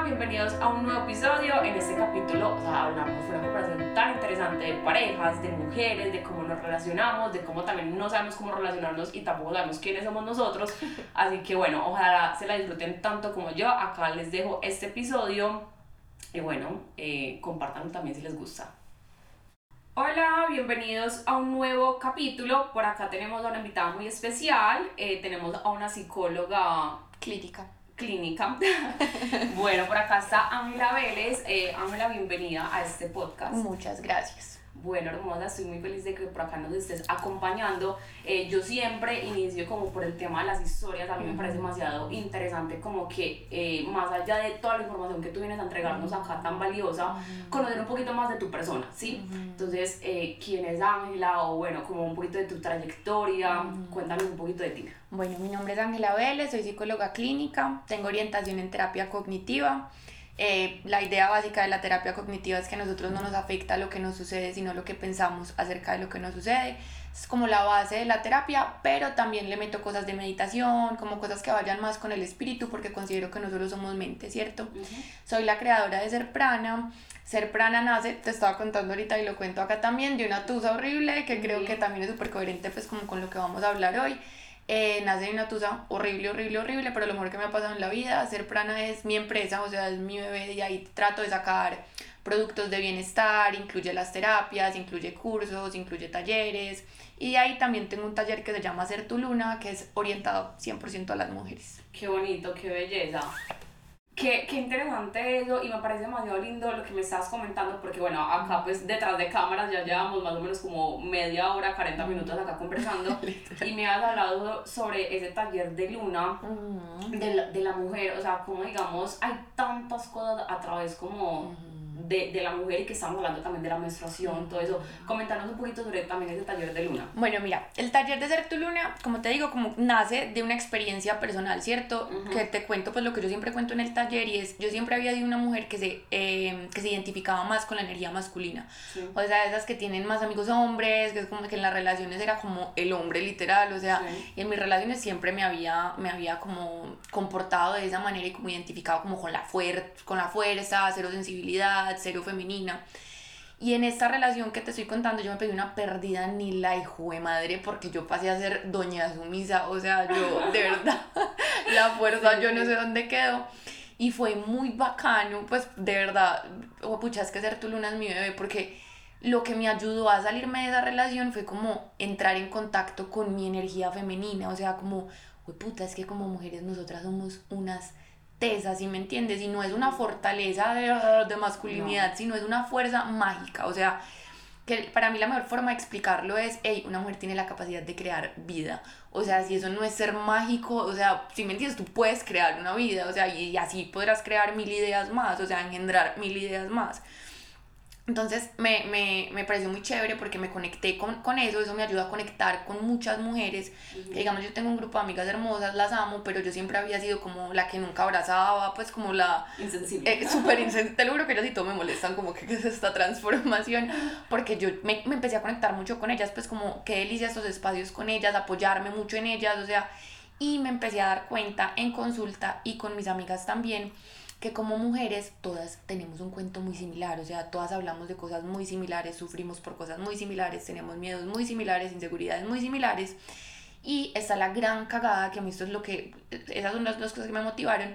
Hola, bienvenidos a un nuevo episodio. En este capítulo, o sea, hablamos de una conversación tan interesante de parejas, de mujeres, de cómo nos relacionamos, de cómo también no sabemos cómo relacionarnos y tampoco sabemos quiénes somos nosotros. Así que bueno, ojalá se la disfruten tanto como yo. Acá les dejo este episodio y bueno, eh, compartanlo también si les gusta. Hola, bienvenidos a un nuevo capítulo. Por acá tenemos a una invitada muy especial. Eh, tenemos a una psicóloga clínica. Clínica. bueno, por acá está Ángela Vélez. Eh, Ángela, bienvenida a este podcast. Muchas gracias. Bueno, hermosa, estoy muy feliz de que por acá nos estés acompañando. Eh, yo siempre inicio como por el tema de las historias, a mí me parece demasiado interesante como que eh, más allá de toda la información que tú vienes a entregarnos acá tan valiosa, conocer un poquito más de tu persona, ¿sí? Entonces, eh, ¿quién es Ángela? O bueno, como un poquito de tu trayectoria, cuéntanos un poquito de ti. Bueno, mi nombre es Ángela Vélez, soy psicóloga clínica, tengo orientación en terapia cognitiva. Eh, la idea básica de la terapia cognitiva es que a nosotros no nos afecta lo que nos sucede, sino lo que pensamos acerca de lo que nos sucede. Es como la base de la terapia, pero también le meto cosas de meditación, como cosas que vayan más con el espíritu, porque considero que nosotros somos mente, ¿cierto? Soy la creadora de Ser Prana. Ser Prana nace, te estaba contando ahorita y lo cuento acá también, de una tusa horrible, que creo que también es súper coherente pues como con lo que vamos a hablar hoy. Eh, nace una tusa horrible, horrible, horrible, pero lo mejor que me ha pasado en la vida, Ser Prana es mi empresa, o sea, es mi bebé y ahí trato de sacar productos de bienestar, incluye las terapias, incluye cursos, incluye talleres y ahí también tengo un taller que se llama Ser tu Luna, que es orientado 100% a las mujeres. Qué bonito, qué belleza. Qué, qué, interesante eso y me parece demasiado lindo lo que me estás comentando porque bueno, acá pues detrás de cámaras ya llevamos más o menos como media hora, 40 minutos acá conversando y me has hablado sobre ese taller de luna, de, la, de la mujer, o sea, como digamos, hay tantas cosas a través como de, de, la mujer y que estamos hablando también de la menstruación, todo eso. Comentarnos un poquito sobre también ese taller de luna. Bueno, mira, el taller de Ser tu Luna, como te digo, como nace de una experiencia personal, ¿cierto? Que te cuento pues lo que yo siempre cuento en el taller y es, yo siempre había sido una mujer que se, eh, que se identificaba más con la energía masculina. O sea, esas que tienen más amigos hombres, que es como que en las relaciones era como el hombre literal, o sea, y en mis relaciones siempre me había, me había como comportado de esa manera y como identificado como con la, fuer con la fuerza, cero sensibilidad, cero femenina. Y en esta relación que te estoy contando, yo me pedí una pérdida ni la hijo de madre porque yo pasé a ser doña sumisa. O sea, yo, de verdad, la fuerza, yo no sé dónde quedó. Y fue muy bacano, pues de verdad, oh, pucha, es que ser tu luna es mi bebé porque lo que me ayudó a salirme de esa relación fue como entrar en contacto con mi energía femenina. O sea, como, puta, es que como mujeres nosotras somos unas tesas, ¿sí me entiendes? Y no es una fortaleza de, de masculinidad, sino es una fuerza mágica. O sea, que para mí la mejor forma de explicarlo es, hey, una mujer tiene la capacidad de crear vida. O sea, si eso no es ser mágico, o sea, si me entiendes, tú puedes crear una vida, o sea, y, y así podrás crear mil ideas más, o sea, engendrar mil ideas más. Entonces me, me, me, pareció muy chévere porque me conecté con, con, eso, eso me ayuda a conectar con muchas mujeres. digamos, yo tengo un grupo de amigas hermosas, las amo, pero yo siempre había sido como la que nunca abrazaba, pues como la... Insensible. Eh, Súper insensible. Te lo juro que ellas y todo me molestan como que, es esta transformación, porque yo me, me empecé a conectar mucho con ellas, pues como qué delicia estos espacios con ellas, apoyarme mucho en ellas, o sea, y me empecé a dar cuenta en consulta y con mis amigas también que como mujeres todas tenemos un cuento muy similar, o sea, todas hablamos de cosas muy similares, sufrimos por cosas muy similares, tenemos miedos muy similares, inseguridades muy similares. Y está la gran cagada, que a mí esto es lo que, esas son las dos cosas que me motivaron,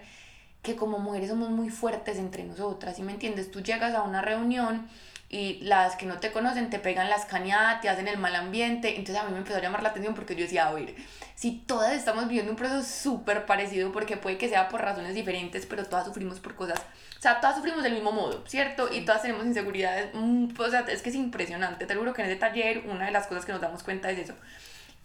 que como mujeres somos muy fuertes entre nosotras, ¿sí me entiendes? Tú llegas a una reunión y las que no te conocen te pegan las cañadas, te hacen el mal ambiente. Entonces a mí me empezó a llamar la atención porque yo decía, a ver, si todas estamos viviendo un proceso súper parecido, porque puede que sea por razones diferentes, pero todas sufrimos por cosas, o sea, todas sufrimos del mismo modo, ¿cierto? Y todas tenemos inseguridades, mm, o sea, es que es impresionante. Te juro que en ese taller una de las cosas que nos damos cuenta es eso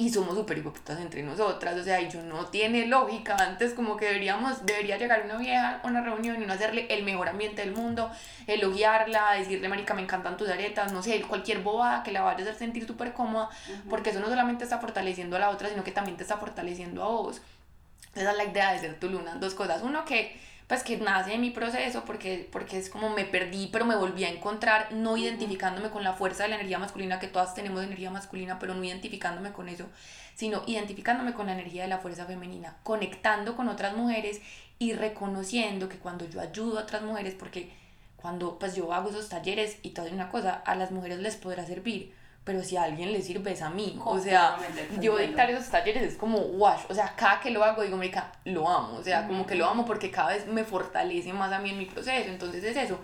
y somos súper hipócritas entre nosotras, o sea, y yo no tiene lógica, antes como que deberíamos, debería llegar una vieja a una reunión y no hacerle el mejor ambiente del mundo, elogiarla, decirle, marica, me encantan tus aretas, no sé, cualquier bobada que la vaya a hacer sentir súper cómoda, porque eso no solamente está fortaleciendo a la otra, sino que también te está fortaleciendo a vos. Esa es la idea de ser tu luna, dos cosas, uno que pues que nace de mi proceso porque, porque es como me perdí pero me volví a encontrar no identificándome con la fuerza de la energía masculina que todas tenemos energía masculina pero no identificándome con eso sino identificándome con la energía de la fuerza femenina conectando con otras mujeres y reconociendo que cuando yo ayudo a otras mujeres, porque cuando pues yo hago esos talleres y todo una cosa, a las mujeres les podrá servir, pero si a alguien le sirve es a mí. O sea, yo dictar esos talleres es como wash, o sea, cada que lo hago digo, marica, lo amo, o sea, como que lo amo porque cada vez me fortalece más a mí en mi proceso, entonces es eso.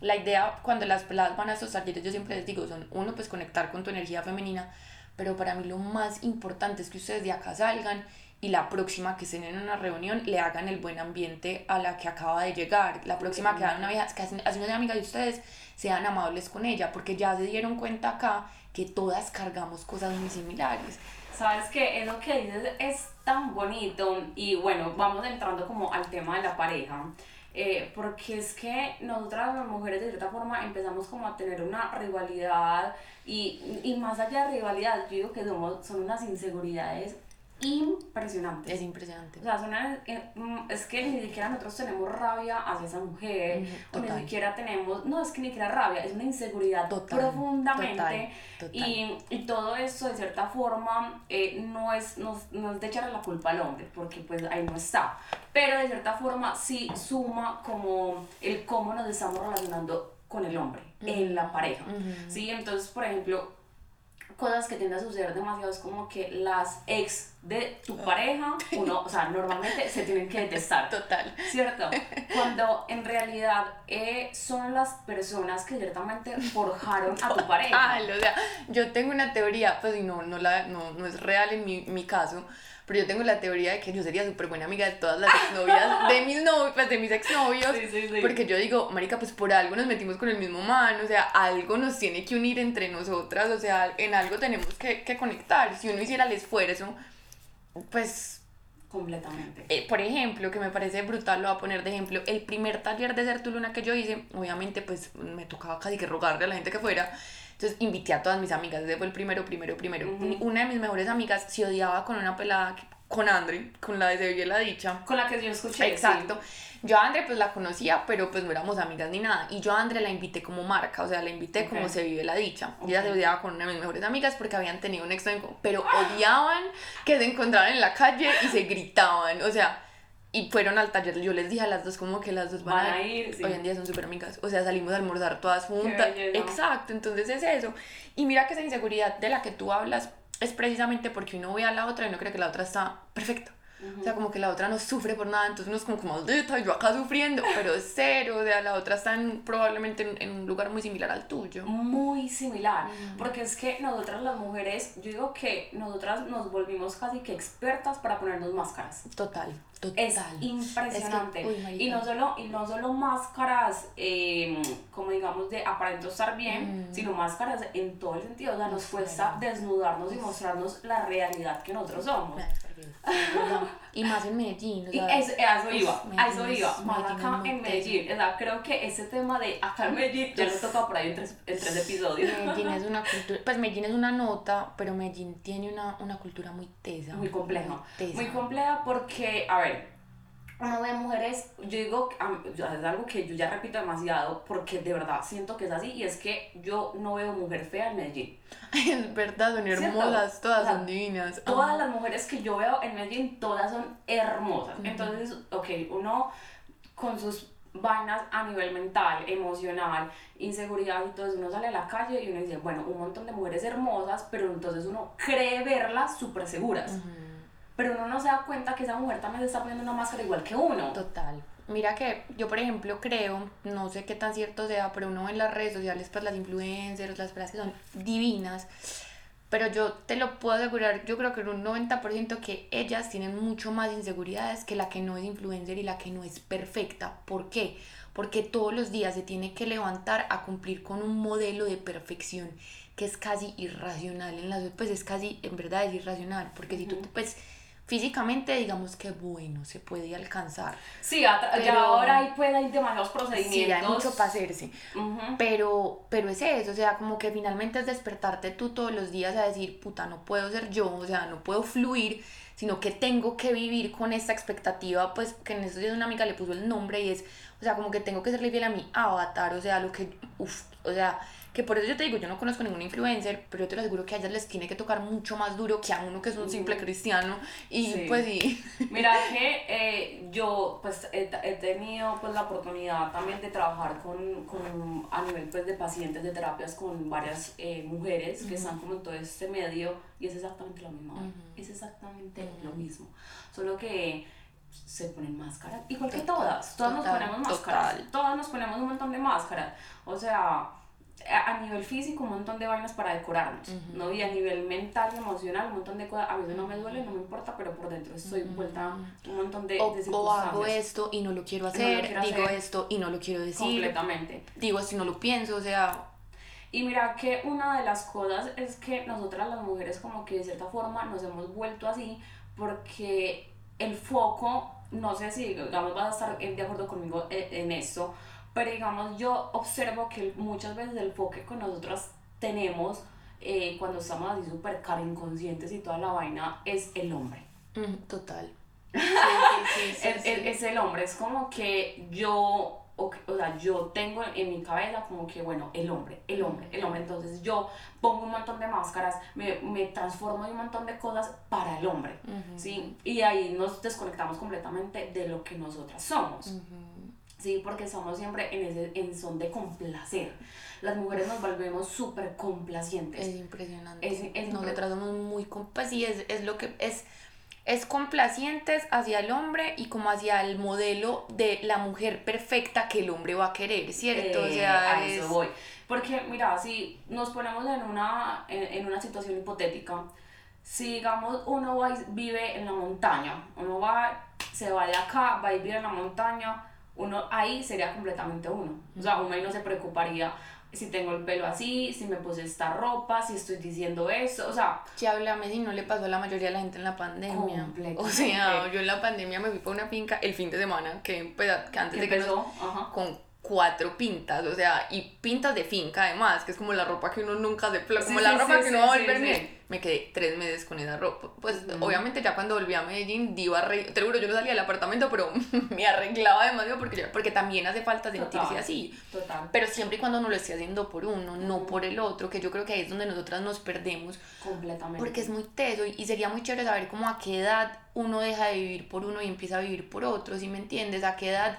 La idea cuando las peladas van a esos talleres, yo siempre les digo, son uno, pues conectar con tu energía femenina, pero para mí lo más importante es que ustedes de acá salgan y la próxima que estén en una reunión le hagan el buen ambiente a la que acaba de llegar. La próxima que hagan una vieja, que hacen, una amiga de ustedes, sean amables con ella, porque ya se dieron cuenta acá que todas cargamos cosas muy similares. Sabes que es lo que dices es tan bonito y bueno, vamos entrando como al tema de la pareja. Eh, porque es que nosotras las mujeres de cierta forma empezamos como a tener una rivalidad y, y más allá de rivalidad, yo digo que somos, son unas inseguridades impresionante. Es impresionante. O sea, eh, mm, es que ni siquiera nosotros tenemos rabia hacia esa mujer, o ni siquiera tenemos, no es que ni siquiera rabia, es una inseguridad profundamente. Y, y, todo eso, de cierta forma, eh, no, es, no, no, es de echarle la culpa al hombre, porque pues ahí no está. Pero de cierta forma sí suma como el cómo nos estamos relacionando con el hombre en la pareja. ¿sí? Entonces, por ejemplo, cosas que tienden a suceder demasiado es como que las ex de tu ah. pareja, uno, o sea, normalmente se tienen que detestar. Total. ¿Cierto? Cuando en realidad eh, son las personas que ciertamente forjaron a tu pareja. o sea, yo tengo una teoría, pues no, no, la, no, no es real en mi, mi caso, pero yo tengo la teoría de que yo sería súper buena amiga de todas las exnovias, de mis novios, pues de mis exnovios, sí, sí, sí. porque yo digo, marica, pues por algo nos metimos con el mismo man, o sea, algo nos tiene que unir entre nosotras, o sea, en algo tenemos que, que conectar, si uno hiciera el esfuerzo, pues... Completamente. Eh, por ejemplo, que me parece brutal, lo voy a poner de ejemplo, el primer taller de ser tu luna que yo hice, obviamente pues me tocaba casi que rogarle a la gente que fuera, entonces invité a todas mis amigas, ese fue el primero, primero, primero. Una de mis mejores amigas se odiaba con una pelada, con Andre, con la de Se la Dicha. Con la que yo escuché. Exacto. Yo a Andre pues la conocía, pero pues no éramos amigas ni nada. Y yo a Andre la invité como marca, o sea, la invité como Se Vive la Dicha. Ella se odiaba con una de mis mejores amigas porque habían tenido un exnovio, pero odiaban que se encontraran en la calle y se gritaban. O sea, y fueron al taller. Yo les dije a las dos como que las dos van, a ir. Hoy en día son súper amigas. O sea, salimos a almorzar todas juntas. Exacto, entonces es eso. Y mira que esa inseguridad de la que tú hablas es precisamente porque uno ve a la otra y uno cree que la otra está perfecta. O sea, como que la otra no sufre por nada, entonces uno es como, como maldita, yo acá sufriendo, pero es cero, o sea, la otra está probablemente en, un lugar muy similar al tuyo. Muy similar, porque es que nosotras las mujeres, yo digo que nosotras nos volvimos casi que expertas para ponernos máscaras. Total. Es impresionante. y, no solo, y no solo máscaras, em, como digamos, de aparento estar bien, mm. sino máscaras en todo el sentido. O sea, nos cuesta desnudarnos y mostrarnos la realidad que nosotros somos. Y más en Medellín. y eso, eso iba, a eso iba. Más acá en Medellín. O sea, creo que ese tema de acá en Medellín ya lo toca por ahí en tres, en tres episodios. Medellín es una cultura, pues Medellín es una nota, pero Medellín tiene una, una cultura muy tesa. Muy compleja. Muy compleja porque, a ver, uno ve mujeres, yo digo, es algo que yo ya repito demasiado porque de verdad siento que es así y es que yo no veo mujer fea en Medellín. Es verdad, son hermosas, todas son divinas. Todas las mujeres que yo veo en Medellín, todas son hermosas. Entonces, ok, uno con sus vainas a nivel mental, emocional, inseguridad y todo eso, uno sale a la calle y uno dice, bueno, un montón de mujeres hermosas, pero entonces uno cree verlas súper seguras pero uno no se da cuenta que esa mujer también se está poniendo una máscara igual que uno. Total. Mira que yo, por ejemplo, creo, no sé qué tan cierto sea, pero uno en las redes sociales, pues las influencers, las que son divinas, pero yo te lo puedo asegurar, yo creo que en un 90% que ellas tienen mucho más inseguridades que la que no es influencer y la que no es perfecta. ¿Por qué? Porque todos los días se tiene que levantar a cumplir con un modelo de perfección que es casi irracional en las pues es casi en verdad es irracional porque si tú pues físicamente digamos que bueno, se puede alcanzar. Sí, ya ahora hay, pues, hay demasiados procedimientos. Sí, hay mucho para hacerse. pero, pero es eso, o sea, como que finalmente es despertarte tú todos los días a decir, puta, no puedo ser yo, o sea, no puedo fluir, sino que tengo que vivir con esta expectativa, pues que en estos días una amiga le puso el nombre y es, o sea, como que tengo que serle fiel a mi avatar, o sea, lo que, uff, o sea, que por eso yo te digo, yo no conozco ningún influencer, pero yo te lo aseguro que a ellas les tiene que tocar mucho más duro que a uno que es un simple cristiano. Y pues sí. Mira que eh, yo pues he, he, tenido pues la oportunidad también de trabajar con, con a nivel pues de pacientes de terapias con varias eh, mujeres que están como en todo este medio y es exactamente lo mismo, es exactamente lo mismo, solo que se ponen máscaras, igual que todas, todas nos ponemos máscaras, todas nos ponemos un montón de máscaras, o sea, a nivel físico un montón de vainas para decorarnos, ¿no? Y a nivel mental y emocional un montón de cosas, a veces no me duele, no me importa, pero por dentro estoy vuelta un montón de, o, o hago esto y no lo quiero hacer, digo esto y no lo quiero decir. Completamente. Digo esto y no lo pienso, o sea... Y mira que una de las cosas es que nosotras las mujeres como que de cierta forma nos hemos vuelto así porque el foco, no sé si digamos vas a estar de acuerdo conmigo eh, en esto, pero digamos, yo observo que muchas veces el enfoque que nosotros tenemos eh, cuando estamos así súper cara inconscientes y toda la vaina es el hombre. total. es, el hombre, es como que yo o, sea, yo tengo en mi cabeza como que, bueno, el hombre, el hombre, el hombre. Entonces yo pongo un montón de máscaras, me, me transformo en un montón de cosas para el hombre, ¿sí? Y ahí nos desconectamos completamente de lo que nosotras somos. Sí, porque somos siempre en, ese, en son de complacer. Las mujeres nos volvemos súper complacientes. Es impresionante. Es, es Nosotras somos muy pues sí, es, es lo que es es complacientes hacia el hombre y como hacia el modelo de la mujer perfecta que el hombre va a querer, ¿cierto? o sea, a eso voy. Porque, mira, si nos ponemos en una, en, en, una situación hipotética, si digamos uno va vive en la montaña, uno va, se va de acá, va a vivir en la montaña, uno ahí sería completamente uno. O sea, uno ahí no se preocuparía si tengo el pelo así, si me puse esta ropa, si estoy diciendo eso, o sea... Que háblame si no le pasó a la mayoría de la gente en la pandemia. O sea, yo en la pandemia me fui para una finca el fin de semana, que, pues, que antes de que empezó? con cuatro pintas, o sea, y pintas de finca además, que es como la ropa que uno nunca se... como la ropa que uno va a volver bien me quedé tres meses con esa ropa. Pues obviamente ya cuando volví a Medellín, diva re... te juro, yo no salía del apartamento, pero me arreglaba demasiado porque, porque también hace falta sentirse así. Total. Pero siempre y cuando uno lo esté haciendo por uno, no por el otro, que yo creo que ahí es donde nosotras nos perdemos. Completamente. Porque es muy teso y, sería muy chévere saber cómo a qué edad uno deja de vivir por uno y empieza a vivir por otro, si me entiendes? A qué edad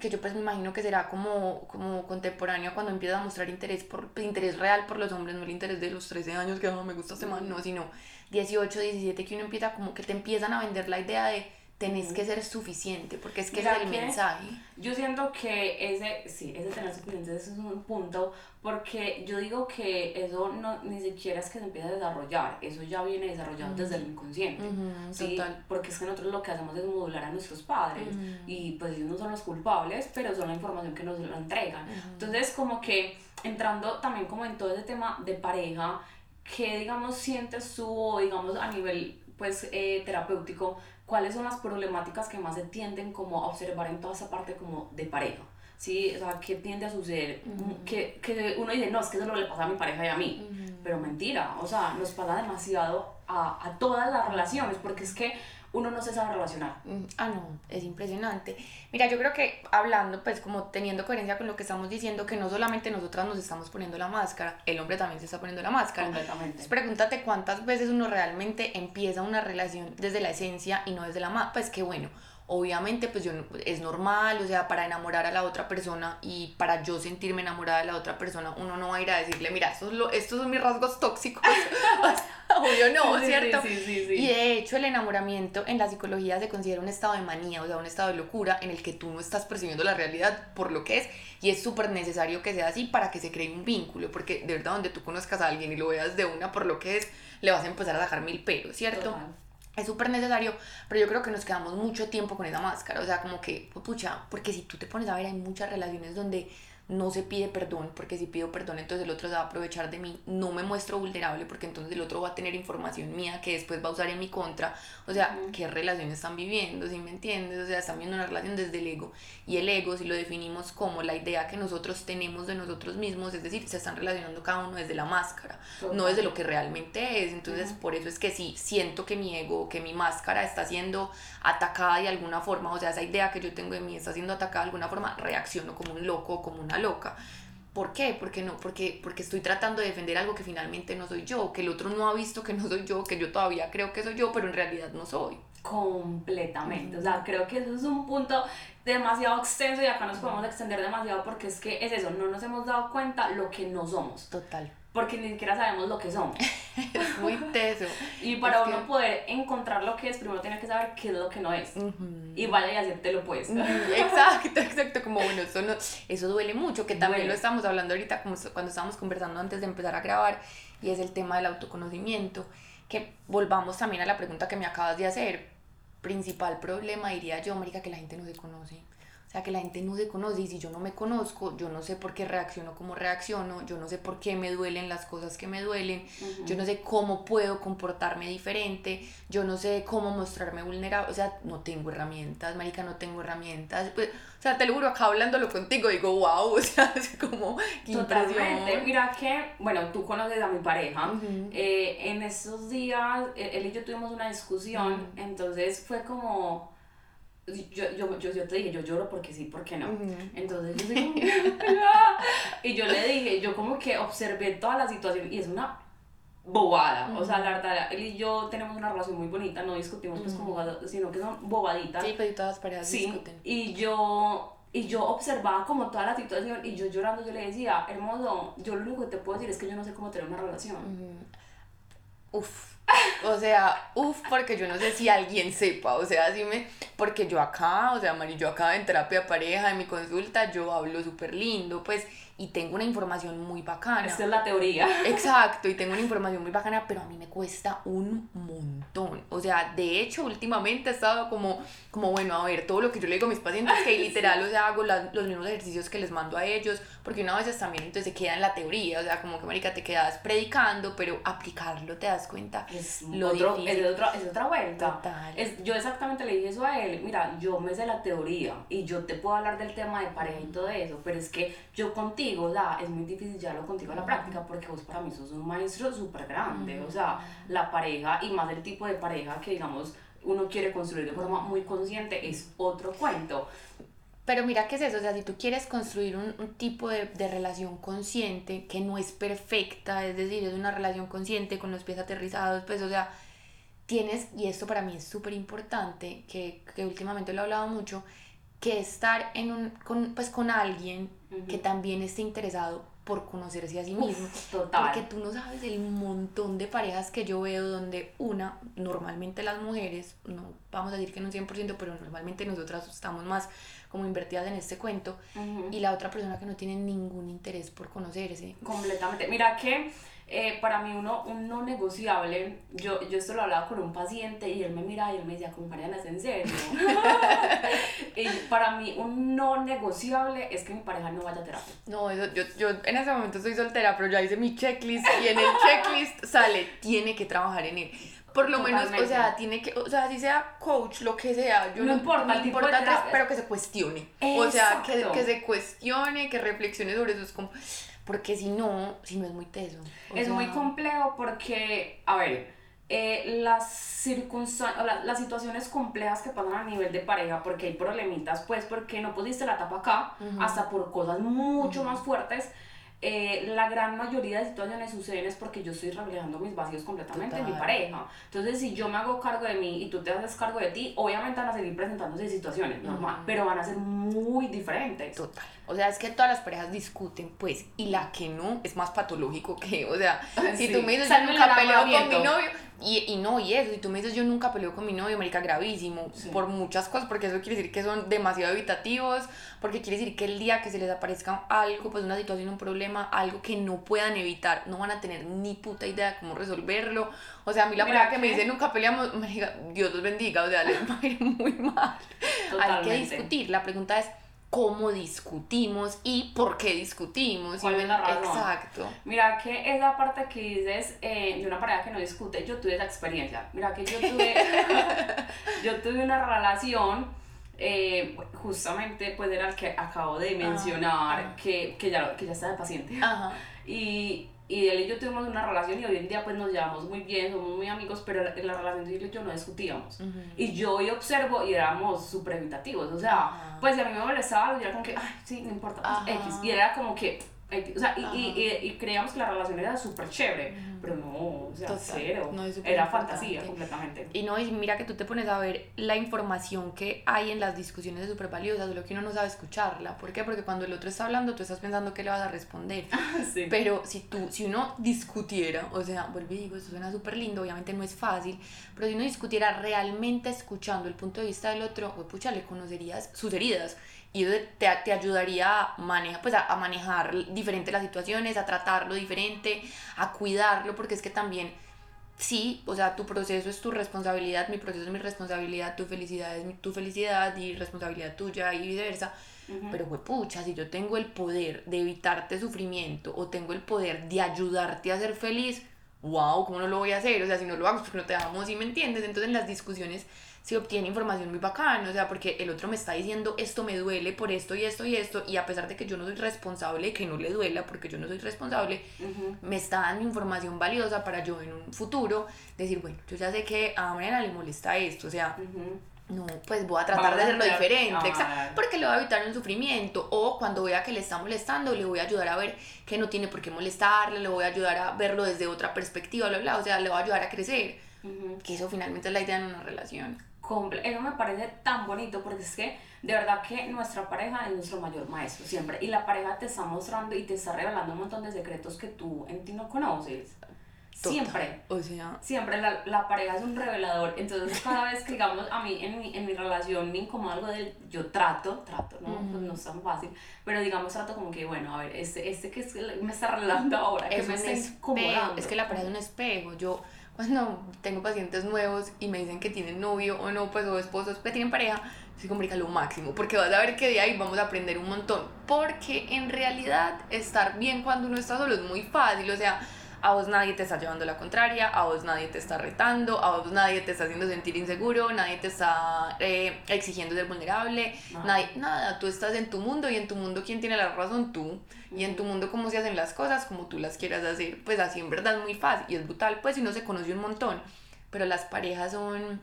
que yo pues me imagino que será como, como contemporáneo cuando empieza a mostrar interés por interés real por los hombres, no el interés de los 13 años que no me gusta este man, no, sino 18, 17 que uno empieza como que te empiezan a vender la idea de tenés que ser suficiente, porque es que es el mensaje. Yo siento que ese, sí, ese tener suficiente es un punto, porque yo digo que eso no, ni siquiera es que se empiece a desarrollar, eso ya viene desarrollado desde el inconsciente, ¿sí? Porque es que nosotros lo que hacemos es modular a nuestros padres, y pues ellos no son los culpables, pero son la información que nos lo entregan. Entonces, como que entrando también como en todo ese tema de pareja, que digamos sientes tú, digamos a nivel pues eh, terapéutico, cuáles son las problemáticas que más se tienden como a observar en toda esa parte como de pareja. ¿sí? O sea, ¿qué tiende a suceder? que, que, uno dice, no, es que eso no le pasa a mi pareja y a mí. Pero mentira, o sea, nos pasa demasiado a, a todas las relaciones, porque es que uno no se sabe relacionar. Mm, ah, no, es impresionante. Mira, yo creo que hablando, pues como teniendo coherencia con lo que estamos diciendo, que no solamente nosotras nos estamos poniendo la máscara, el hombre también se está poniendo la máscara. Completamente. Entonces, pregúntate cuántas veces uno realmente empieza una relación desde la esencia y no desde la máscara. Pues qué bueno obviamente pues yo es normal, o sea, para enamorar a la otra persona y para yo sentirme enamorada de la otra persona, uno no va a ir a decirle, mira, estos, lo, estos son mis rasgos tóxicos. Obvio no, ¿cierto? Sí, sí, y de hecho el enamoramiento en la psicología se considera un estado de manía, o sea, un estado de locura en el que tú no estás percibiendo la realidad por lo que es y es súper necesario que sea así para que se cree un vínculo, porque de verdad donde tú conozcas a alguien y lo veas de una por lo que es, le vas a empezar a dejar mil pelos, ¿cierto? Es súper necesario, pero yo creo que nos quedamos mucho tiempo con esa máscara, o sea, como que, pucha, porque si tú te pones a ver, hay muchas relaciones donde no se pide perdón, porque si pido perdón entonces el otro se va a aprovechar de mí, no me muestro vulnerable porque entonces el otro va a tener información mía que después va a usar en mi contra, o sea, ¿qué relación están viviendo? ¿Sí me entiendes? O sea, están viendo una relación desde el ego. Y el ego si lo definimos como la idea que nosotros tenemos de nosotros mismos, es decir, se están relacionando cada uno desde la máscara, no desde lo que realmente es, entonces por eso es que si siento que mi ego, que mi máscara está siendo atacada de alguna forma, o sea, esa idea que yo tengo de mí está siendo atacada de alguna forma, reacciono como un loco, como una loca. ¿Por qué? Porque no, porque, porque estoy tratando de defender algo que finalmente no soy yo, que el otro no ha visto que no soy yo, que yo todavía creo que soy yo, pero en realidad no soy. Completamente, o sea, creo que eso es un punto demasiado extenso y acá nos podemos extender demasiado porque es que es eso, no nos hemos dado cuenta lo que no somos. Total. Porque ni siquiera sabemos lo que somos. es muy teso. Y para uno poder encontrar lo que es, primero tiene que saber qué es lo que no es. Y vaya y hacerte lo opuesto. exacto, exacto. Como bueno, eso, no, eso duele mucho, que también lo estamos hablando ahorita como cuando estábamos conversando antes de empezar a grabar, y es el tema del autoconocimiento. Que volvamos también a la pregunta que me acabas de hacer principal problema, diría yo, América, que la gente no se conoce. Sea, que la gente no se conoce y si yo no me conozco, yo no sé por qué reacciono como reacciono, yo no sé por qué me duelen las cosas que me duelen, yo no sé cómo puedo comportarme diferente, yo no sé cómo mostrarme vulnerable, o sea, no tengo herramientas, marica, no tengo herramientas. Pues, o sea, te lo juro, acá hablándolo contigo digo, wow, o sea, es como Totalmente. Mira que, bueno, tú conoces a mi pareja, eh, en esos días él y yo tuvimos una discusión, entonces fue como yo, yo, yo, yo, te dije, yo lloro porque sí, porque no. Entonces yo y yo le dije, yo como que observé toda la situación y es una bobada. O sea, la verdad, él y yo tenemos una relación muy bonita, no discutimos pues como, sino que son bobaditas. Sí, pero todas parejas sí, discuten. Y yo y yo observaba como toda la situación y yo llorando yo le decía, hermoso, yo lo único que te puedo decir es que yo no sé cómo tener una relación. Uf o sea, uff, porque yo no sé si alguien sepa, o sea, si me, porque yo acá, o sea, Mari, yo acá en terapia pareja, en mi consulta, yo hablo súper lindo, pues, y tengo una información muy bacana. Esta es la teoría. Exacto, y tengo una información muy bacana, pero a mí me cuesta un montón. O sea, de hecho, últimamente he estado como, como bueno, a ver, todo lo que yo le digo a mis pacientes, que literal, o sea, hago los mismos ejercicios que les mando a ellos, porque una vez también entonces se queda en la teoría, o sea, como que, marica, te quedas predicando, pero aplicarlo te das cuenta. Es, lo otro, es, otro, es otra vuelta. Total. Es, yo exactamente le dije eso a él, mira, yo me sé la teoría y yo te puedo hablar del tema de pareja y todo eso, pero es que yo contigo o sea, es muy difícil llevarlo contigo a la práctica porque vos para mí sos un maestro súper grande, o sea, la pareja y más el tipo de pareja que digamos uno quiere construir de forma muy consciente es otro cuento. Pero mira qué es eso, o sea, si tú quieres construir un, un, tipo de, de, relación consciente que no es perfecta, es decir, es una relación consciente con los pies aterrizados, pues, o sea, tienes, y esto para mí es súper importante, que, que últimamente lo he hablado mucho, que estar en un, con, pues, con alguien que también esté interesado por conocerse a sí mismo. total. Porque tú no sabes el montón de parejas que yo veo donde una, normalmente las mujeres, no vamos a decir que no un 100%, pero normalmente nosotras estamos más como invertidas en este cuento, y la otra persona que no tiene ningún interés por conocerse. Completamente. Mira que eh, para mí uno, un no negociable, yo, yo esto lo hablaba con un paciente y él me miraba y él me decía, como Mariana, ¿es en serio? y para mí un no negociable es que mi pareja no vaya a terapia. No, eso, yo, yo en ese momento soy soltera, pero ya hice mi checklist y en el checklist sale, tiene que trabajar en él por lo menos, o sea, tiene que, o sea, si sea coach, lo que sea, yo no, importa, no importa, pero que se cuestione. O sea, que, que, se cuestione, que reflexione sobre sus porque si no, si no es muy teso. Es muy complejo porque, a ver, eh, las circunstancias, las situaciones complejas que pasan a nivel de pareja, porque hay problemitas, pues porque no pusiste la tapa acá, hasta por cosas mucho más fuertes eh, la gran mayoría de situaciones suceden es porque yo estoy reflejando mis vacíos completamente en mi pareja. Entonces, si yo me hago cargo de mí y tú te haces cargo de ti, obviamente van a seguir presentándose situaciones, normal, pero van a ser muy diferentes. Total. O sea, es que todas las parejas discuten, pues, y la que no es más patológico que, o sea, si tú me dices, yo nunca peleo con mi novio, y, y, no, y eso, si tú me dices, yo nunca peleo con mi novio, marica, gravísimo, por muchas cosas, porque eso quiere decir que son demasiado evitativos, porque quiere decir que el día que se les aparezca algo, pues una situación, un problema, algo que no puedan evitar, no van a tener ni puta idea de cómo resolverlo. O sea, a mí la pareja que me dice, nunca peleamos, me diga, Dios los bendiga, o sea, les va a ir muy mal. Hay que discutir, la pregunta es cómo discutimos y por qué discutimos. ¿Cuál es la razón? Exacto. Mira que esa parte que dices eh, de una pareja que no discute, yo tuve esa experiencia. Mira que yo tuve, yo tuve una relación, eh, justamente pues era el que acabo de mencionar, que, que, ya, que ya está de paciente. Ajá. Y y él y yo tuvimos una relación y hoy en día pues nos llevamos muy bien, somos muy amigos, pero en la relación de él y yo no discutíamos. Y yo hoy observo y éramos súper evitativos, o sea, pues si a mí me molestaba, yo era como que, ay, sí, no importa, pues, X. Y era como que o sea, y, y, y, creíamos que la relación era súper chévere, pero no, o sea, cero. era fantasía completamente. Y no, y mira que tú te pones a ver la información que hay en las discusiones de súper valiosas, lo que uno no sabe escucharla. ¿Por qué? Porque cuando el otro está hablando, tú estás pensando que le vas a responder. sí. Pero si tú, si uno discutiera, o sea, vuelvo y digo, esto suena súper lindo, obviamente no es fácil, pero si uno discutiera realmente escuchando el punto de vista del otro, pues pucha, le conocerías sus heridas y te, te ayudaría a manejar, pues a, manejar diferente las situaciones, a tratarlo diferente, a cuidarlo, porque es que también, sí, o sea, tu proceso es tu responsabilidad, mi proceso es mi responsabilidad, tu felicidad es tu felicidad y responsabilidad tuya y viceversa. Pero, pues, pucha, si yo tengo el poder de evitarte sufrimiento o tengo el poder de ayudarte a ser feliz, wow, ¿cómo no lo voy a hacer? O sea, si no lo hago, porque no te amo, ¿sí me entiendes? Entonces, en las discusiones se obtiene información muy bacana, o sea, porque el otro me está diciendo esto me duele por esto y esto y esto, y a pesar de que yo no soy responsable, que no le duela porque yo no soy responsable, me está dando información valiosa para yo en un futuro decir, bueno, yo ya sé que a Mariana le molesta esto, o sea, no, pues voy a tratar de hacerlo diferente, porque le voy a evitar un sufrimiento, o cuando vea que le está molestando, le voy a ayudar a ver que no tiene por qué molestarle, le voy a ayudar a verlo desde otra perspectiva, bla, bla, o sea, le voy a ayudar a crecer, que eso finalmente es la idea en una relación eso me parece tan bonito porque es que de verdad que nuestra pareja es nuestro mayor maestro siempre y la pareja te está mostrando y te está revelando un montón de secretos que tú en ti no conoces. Siempre. O sea. Siempre la, la, pareja es un revelador. Entonces, cada vez que, digamos, a mí en mi, en mi relación me incomoda algo de él, yo trato, trato, ¿no? Pues no es tan fácil, pero digamos, trato como que, bueno, a ver, este, este que me está revelando ahora, que me está incomodando. Es que la pareja es un espejo. Yo cuando tengo pacientes nuevos y me dicen que tienen novio o no, pues o esposos que tienen pareja, se comunica lo máximo, porque vas a ver que de ahí vamos a aprender un montón, porque en realidad estar bien cuando uno está solo es muy fácil, o sea, a vos nadie te está llevando la contraria, a vos nadie te está retando, a vos nadie te está haciendo sentir inseguro, nadie te está eh, exigiendo ser vulnerable, nadie, nada, tú estás en tu mundo y en tu mundo quién tiene la razón tú, y en tu mundo cómo se hacen las cosas como tú las quieras hacer, pues así en verdad es muy fácil. Y es brutal, pues si no se conoce un montón, pero las parejas son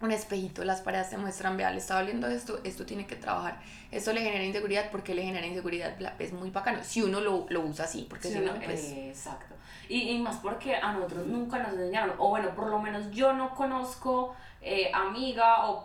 un espejito, las parejas te muestran, vea, le está doliendo esto, esto tiene que trabajar, esto le genera inseguridad, porque le genera inseguridad? Es muy bacano, si uno lo, lo usa así, porque si, no, pues... exacto. Y, y, más porque a nosotros nunca nos enseñaron, o bueno, por lo menos yo no conozco eh, amiga o,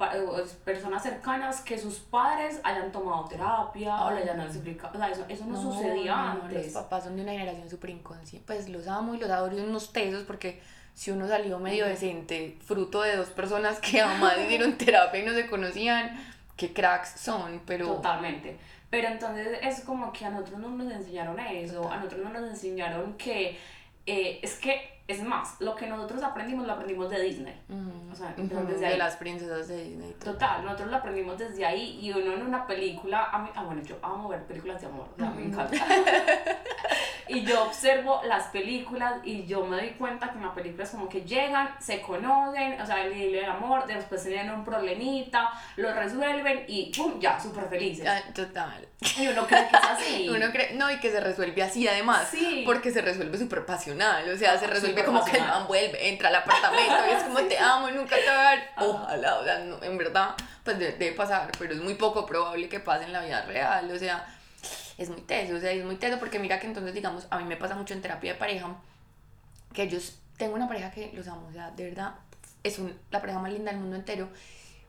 personas cercanas que sus padres hayan tomado terapia o le hayan explicado, o sea, eso, eso no, sucedía antes. Los papás son de una generación súper inconsciente, pues los amo y los adoro y unos tesos porque si uno salió medio decente, fruto de dos personas que además hicieron terapia y no se conocían, qué cracks son, pero... Totalmente. Pero entonces es como que a nosotros no nos enseñaron eso, a nosotros no nos enseñaron que eh, es que, es más, lo que nosotros aprendimos lo aprendimos de Disney. o sea, desde de las princesas de Disney. Total, nosotros lo aprendimos desde ahí y uno en una película, a mí, ah, bueno, yo amo ver películas de amor, o sea, me encanta. y yo observo las películas y yo me doy cuenta que en las películas como que llegan, se conocen, o sea, el, el amor, después tienen un problemita, lo resuelven y ¡pum! ya, súper felices. total. Y uno cree que es así. Uno cree, no, y que se resuelve así además. Sí. Porque se resuelve súper pasional, o sea, se resuelve como que el man vuelve, entra al apartamento y es como te amo, nunca te voy a ver. Ojalá, o sea, en verdad, pues debe pasar, pero es muy poco probable que pase en la vida real, o sea es muy teso, o sea, es muy teso porque mira que entonces, digamos, a mí me pasa mucho en terapia de pareja, que ellos, tengo una pareja que los amo, o sea, de verdad, es un, la pareja más linda del mundo entero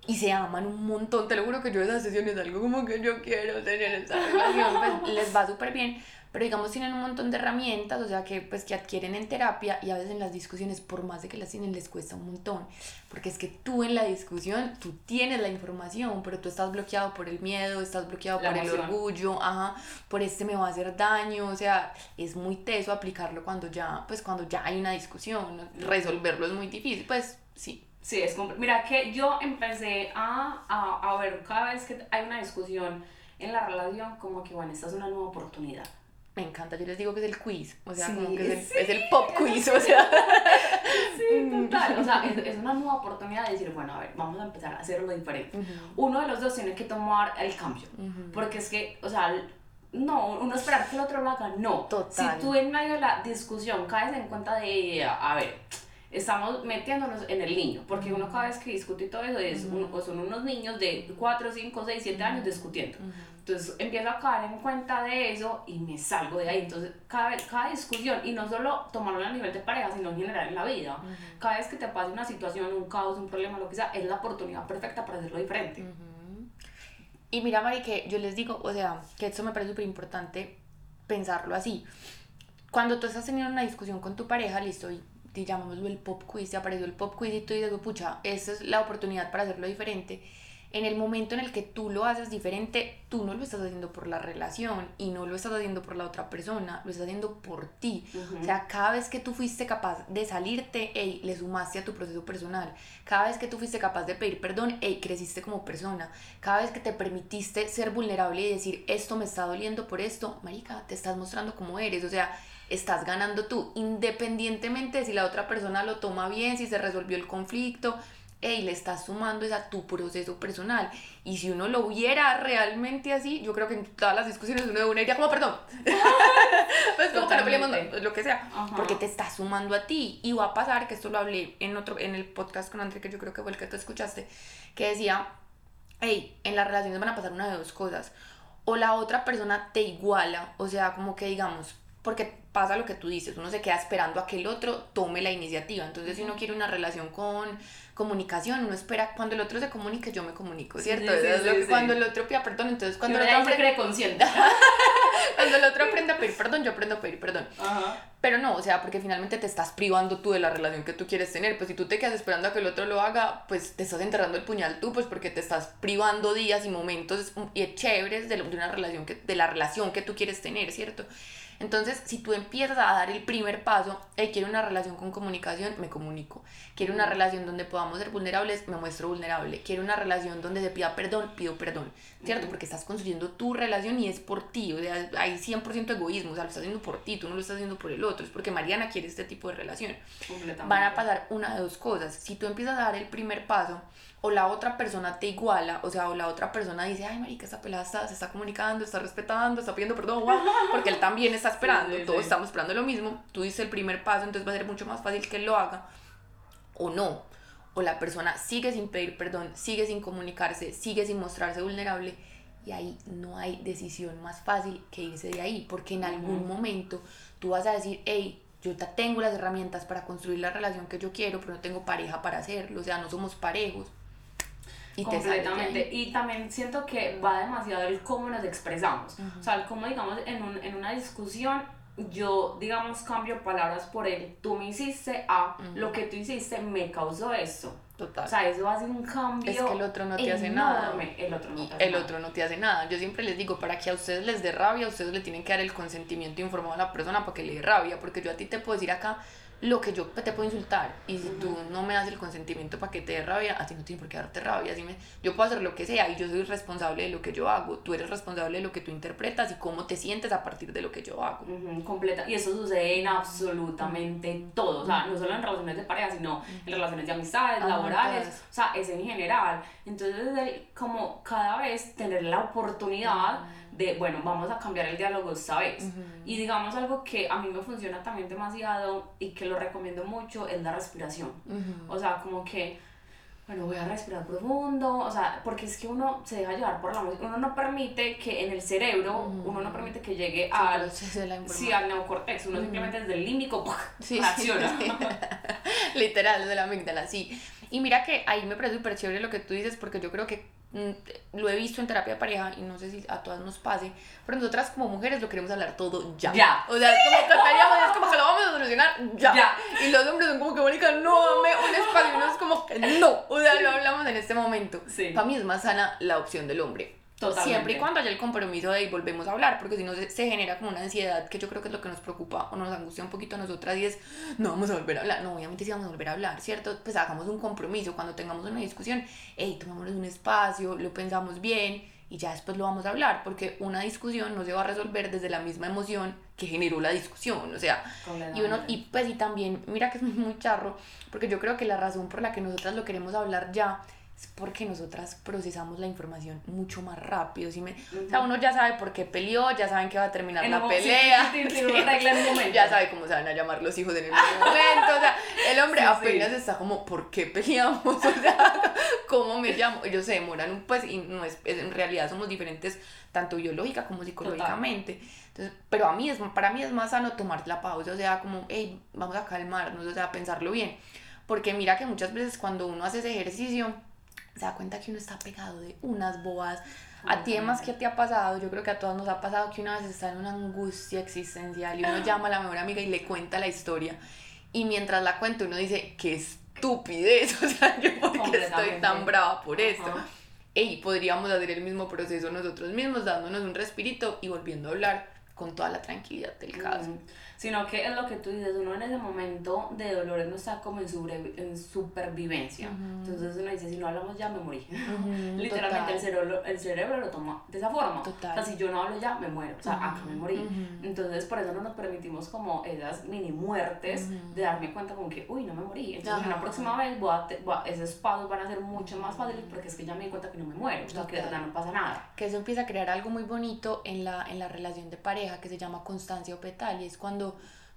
y se aman un montón, te lo juro que yo esas sesiones algo como que yo quiero tener esa relación, pues les va súper bien, pero digamos tienen un montón de herramientas, o sea, que pues que adquieren en terapia y a veces en las discusiones, por más de que las tienen, les cuesta un montón, porque es que tú en la discusión, tú tienes la información, pero tú estás bloqueado por el miedo, estás bloqueado por el orgullo, ajá, por este me va a hacer daño, o sea, es muy teso aplicarlo cuando ya, pues cuando ya hay una discusión, resolverlo es muy difícil, pues sí. Sí, es Mira que yo empecé a, a, a ver cada vez que hay una discusión en la relación como que, bueno, esta es una nueva oportunidad me encanta, yo les digo que es el quiz, o sea, como que es el, es el, pop quiz, o sea. Sí, total, o sea, es, es, una nueva oportunidad de decir, bueno, a ver, vamos a empezar a hacerlo diferente. Uno de los dos tiene que tomar el cambio, porque es que, o sea, no, uno esperar que el otro lo haga, no. Total. Si tú en medio de la discusión caes en cuenta de, a ver, estamos metiéndonos en el niño, porque uno cada vez que discute y todo eso es uno, son unos niños de 4, 5, 6, 7 años discutiendo. Entonces empiezo a caer en cuenta de eso y me salgo de ahí. Entonces cada, cada discusión, y no solo tomarlo a nivel de pareja, sino en general en la vida, cada vez que te pase una situación, un caos, un problema, lo que sea, es la oportunidad perfecta para hacerlo diferente. Y mira, Mari, que yo les digo, o sea, que esto me parece súper importante pensarlo así. Cuando tú estás teniendo una discusión con tu pareja, listo, y te llamámoslo el pop quiz, te apareció el pop quiz y tú dices, pucha, esta es la oportunidad para hacerlo diferente en el momento en el que tú lo haces diferente, tú no lo estás haciendo por la relación y no lo estás haciendo por la otra persona, lo estás haciendo por ti. O sea, cada vez que tú fuiste capaz de salirte, hey, le sumaste a tu proceso personal. Cada vez que tú fuiste capaz de pedir perdón, hey, creciste como persona. Cada vez que te permitiste ser vulnerable y decir, esto me está doliendo por esto, marica, te estás mostrando como eres. O sea, estás ganando tú, independientemente de si la otra persona lo toma bien, si se resolvió el conflicto hey, le estás sumando es a tu proceso personal. Y si uno lo viera realmente así, yo creo que en todas las discusiones uno de una diría como, perdón. pues como que no peleemos, lo que sea. Porque te estás sumando a ti. Y va a pasar, que esto lo hablé en, otro, en el podcast con André, que yo creo que fue el que tú escuchaste, que decía, hey, en las relaciones van a pasar una de dos cosas. O la otra persona te iguala, o sea, como que digamos, porque pasa lo que tú dices, uno se queda esperando a que el otro tome la iniciativa. Entonces, si uno quiere una relación con comunicación, uno espera cuando el otro se comunique, yo me comunico, ¿cierto? cuando el otro pida perdón, entonces cuando el otro aprende... consciente. cuando el otro aprende a pedir perdón, yo aprendo a pedir perdón. Pero no, o sea, porque finalmente te estás privando tú de la relación que tú quieres tener. Pues si tú te quedas esperando a que el otro lo haga, pues te estás enterrando el puñal tú, pues porque te estás privando días y momentos y chéveres de, de una relación que, de la relación que tú quieres tener, ¿cierto? Entonces, si tú empiezas a dar el primer paso, hey, quiero una relación con comunicación, me comunico. Quiero una relación donde podamos ser vulnerables, me muestro vulnerable. Quiero una relación donde se pida perdón, pido perdón. ¿Cierto? Porque estás construyendo tu relación y es por ti. O sea, hay 100% egoísmo, o sea, lo estás haciendo por ti, tú no lo estás haciendo por el otro. Es porque Mariana quiere este tipo de relación. Van a pasar una de dos cosas. Si tú empiezas a dar el primer paso, o la otra persona te iguala, o sea, o la otra persona dice, ay, marica, esta pelada está, se está comunicando, está respetando, está pidiendo perdón, porque él también está esperando, todos estamos esperando lo mismo, tú dices el primer paso, entonces va a ser mucho más fácil que él lo haga, o no, o la persona sigue sin pedir perdón, sigue sin comunicarse, sigue sin mostrarse vulnerable, y ahí no hay decisión más fácil que irse de ahí, porque en algún momento tú vas a decir, hey, yo tengo las herramientas para construir la relación que yo quiero, pero no tengo pareja para hacerlo, o sea, no somos parejos, y completamente. Y también siento que va demasiado el cómo nos expresamos. O sea, el cómo, digamos, en, un, en una discusión, yo, digamos, cambio palabras por él. Tú me hiciste a lo que tú hiciste me causó esto. Total. O sea, eso hace un cambio. Es que el otro no te hace nada. El otro no te hace el nada. otro no te hace nada. Yo siempre les digo, para que a ustedes les dé rabia, ustedes le tienen que dar el consentimiento informado a la persona para que le dé rabia. Porque yo a ti te puedo decir acá, lo que yo te puedo insultar y si tú no me das el consentimiento para que te dé rabia, a ti no tiene por qué darte rabia. Así me, yo puedo hacer lo que sea y yo soy responsable de lo que yo hago. Tú eres responsable de lo que tú interpretas y cómo te sientes a partir de lo que yo hago. completa. Y eso sucede en absolutamente todo. O sea, no solo en relaciones de pareja, sino en relaciones de amistades, laborales. O sea, es en general. Entonces, es como cada vez tener la oportunidad de, bueno, vamos a cambiar el diálogo esta vez. Y digamos algo que a mí me funciona también demasiado y que lo recomiendo mucho es la respiración. O sea, como que, bueno, voy a respirar profundo, o sea, porque es que uno se deja llevar por la música, uno no permite que en el cerebro, uno no permite que llegue al, sí, al neocortex, uno simplemente desde el límbico sí, acciona. Literal, desde la amígdala, sí. Y mira que ahí me parece súper chévere lo que tú dices, porque yo creo que lo he visto en terapia de pareja y no sé si a todas nos pase, pero nosotras como mujeres lo queremos hablar todo ya. Ya. O sea, es como que es como que lo vamos a solucionar ya. ya. Y los hombres son como que, Mónica, no dame un espacio. Y uno es como que no. O sea, lo hablamos en este momento. Sí. Para mí es más sana la opción del hombre. Siempre y cuando haya el compromiso de ahí volvemos a hablar, porque si no se, genera como una ansiedad que yo creo que es lo que nos preocupa o nos angustia un poquito a nosotras y es, no vamos a volver a hablar. No, obviamente sí vamos a volver a hablar, ¿cierto? Pues hagamos un compromiso cuando tengamos una discusión, hey, tomémonos un espacio, lo pensamos bien y ya después lo vamos a hablar, porque una discusión no se va a resolver desde la misma emoción que generó la discusión, o sea, y uno, y pues y también, mira que es muy charro, porque yo creo que la razón por la que nosotras lo queremos hablar ya es porque nosotras procesamos la información mucho más rápido. ¿sí me? O sea, uno ya sabe por qué peleó, ya saben que va a terminar En la pelea. sí, sí, sí. Ya sabe cómo se van a llamar los hijos en el mismo momento. O sea, el hombre apenas está como, ¿por qué peleamos? O sea, ¿cómo me llamo? Ellos se demoran un pues y no es, es- en realidad somos diferentes tanto biológica como psicológicamente. Entonces, pero a mí es, para mí es más sano tomar la pausa, o sea, como, hey, vamos a calmarnos, o sea, pensarlo bien. Porque mira que muchas veces cuando uno hace ese ejercicio, se da cuenta que uno está pegado de unas boas. A ti además que te ha pasado, yo creo que a todas nos ha pasado que una vez está en una angustia existencial y uno llama a la mejor amiga y le cuenta la historia. Y mientras la cuenta uno dice, qué estupidez, o sea, yo porque estoy tan brava por esto. Ey, podríamos hacer el mismo proceso nosotros mismos, dándonos un respirito y volviendo a hablar con toda la tranquilidad del caso. Sino que es lo que tú dices, uno en ese momento de dolor no está como en, en supervivencia. Entonces uno dice, si no hablamos ya me morí. Ujú, Literalmente total. el cerebro, el cerebro lo toma de esa forma. Total. O sea, si yo no hablo ya me muero. O sea, acá me morí. Entonces por eso no nos permitimos como esas mini muertes de darme cuenta como que, uy, no me morí. Entonces la próxima vez voy a voy a- esos pasos van a ser mucho más fáciles porque es que ya me di cuenta que no me muero. O sea, que de verdad no pasa nada. que eso empieza a crear algo muy bonito en la, en la relación de pareja que se llama constancia opetal y es cuando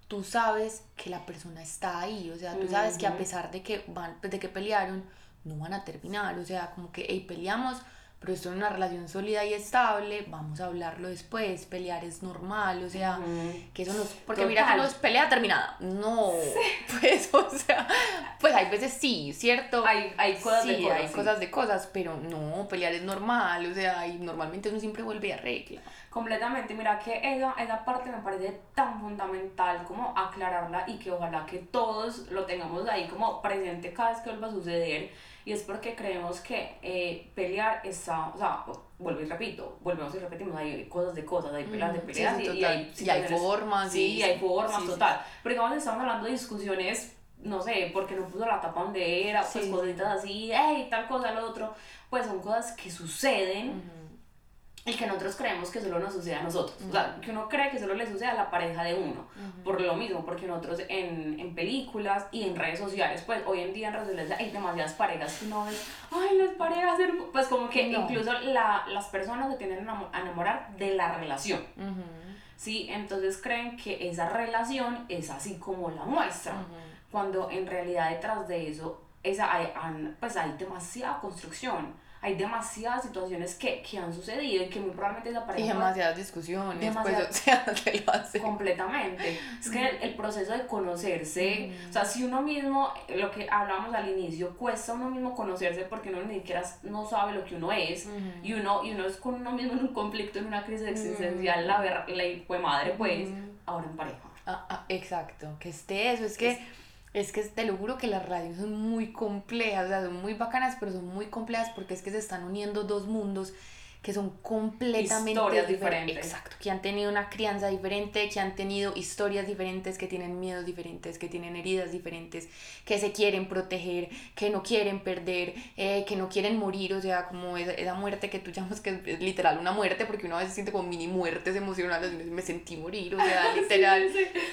tú sabes que la persona está ahí, o sea, tú sabes que a pesar de que van, de que pelearon, no van a terminar, o sea, como que, hey, peleamos, pero esto es una relación sólida y estable, vamos a hablarlo después, pelear es normal, o sea, Ujú. que eso no es, porque mira que Total. no es pelea terminada, no, pues, o sea, pues hay veces sí, ¿cierto? Hay, hay cosas de sí, cosas. hay sí. cosas de cosas, pero no, pelear es normal, o sea, y normalmente uno siempre vuelve y arregla. Completamente, mira que esa, esa parte me parece tan fundamental como aclararla y que ojalá que todos lo tengamos ahí como presente cada vez que vuelva a suceder. Y es porque creemos que eh, pelear está, o sea, vuelvo y repito, volvemos y repetimos, hay cosas de cosas, hay peleas de sí, peleas sí, y, y hay Y hay formas, Sí, y- hay formas, total. Pero digamos, estamos hablando de discusiones, no sé, porque no puso la tapa donde era, pues Sí, sí. cositas así, hey, tal cosa, lo otro, pues son cosas que suceden y que nosotros creemos que solo nos sucede a nosotros. O sea, que uno cree que solo le sucede a la pareja de uno. Por lo mismo, porque nosotros en, en películas y en redes sociales, pues hoy en día en redes sociales hay demasiadas parejas que uno ve, ay, las parejas, hermo-". pues como que No. incluso la, las personas se tienden a enamo- a enamorar de la relación. Ujú, ¿sí? Entonces creen que esa relación es así como la muestra, cuando en realidad detrás de eso esa, hay, pues hay demasiada construcción, hay demasiadas situaciones que, que han sucedido y que muy probablemente esa Y pareja demasiadas discusiones, Demasiadas- pues, o sea, te lo hace. completamente. Es que el, el proceso de conocerse, o sea, si uno mismo, lo que hablábamos al inicio, cuesta uno mismo conocerse porque uno ni siquiera no sabe lo que uno es y, uno, y uno es con uno mismo en un conflicto, en una crisis existencial, la, ver, la de madre, pues, ahora en pareja. Ah, ah, exacto, que esté eso, es que, es que te lo juro que las radios son muy complejas, o sea, son muy bacanas, pero son muy complejas porque es que se están uniendo dos mundos que son completamente Historias difer- diferentes. Exacto, que han tenido una crianza diferente, que han tenido historias diferentes, que tienen miedos diferentes, que tienen heridas diferentes, que se quieren proteger, que no quieren perder, eh, que no quieren morir, o sea, como esa, esa muerte que tú llamas que es literal una muerte, porque uno a veces siente como mini muertes emocionales, me sentí morir, o sea, literal,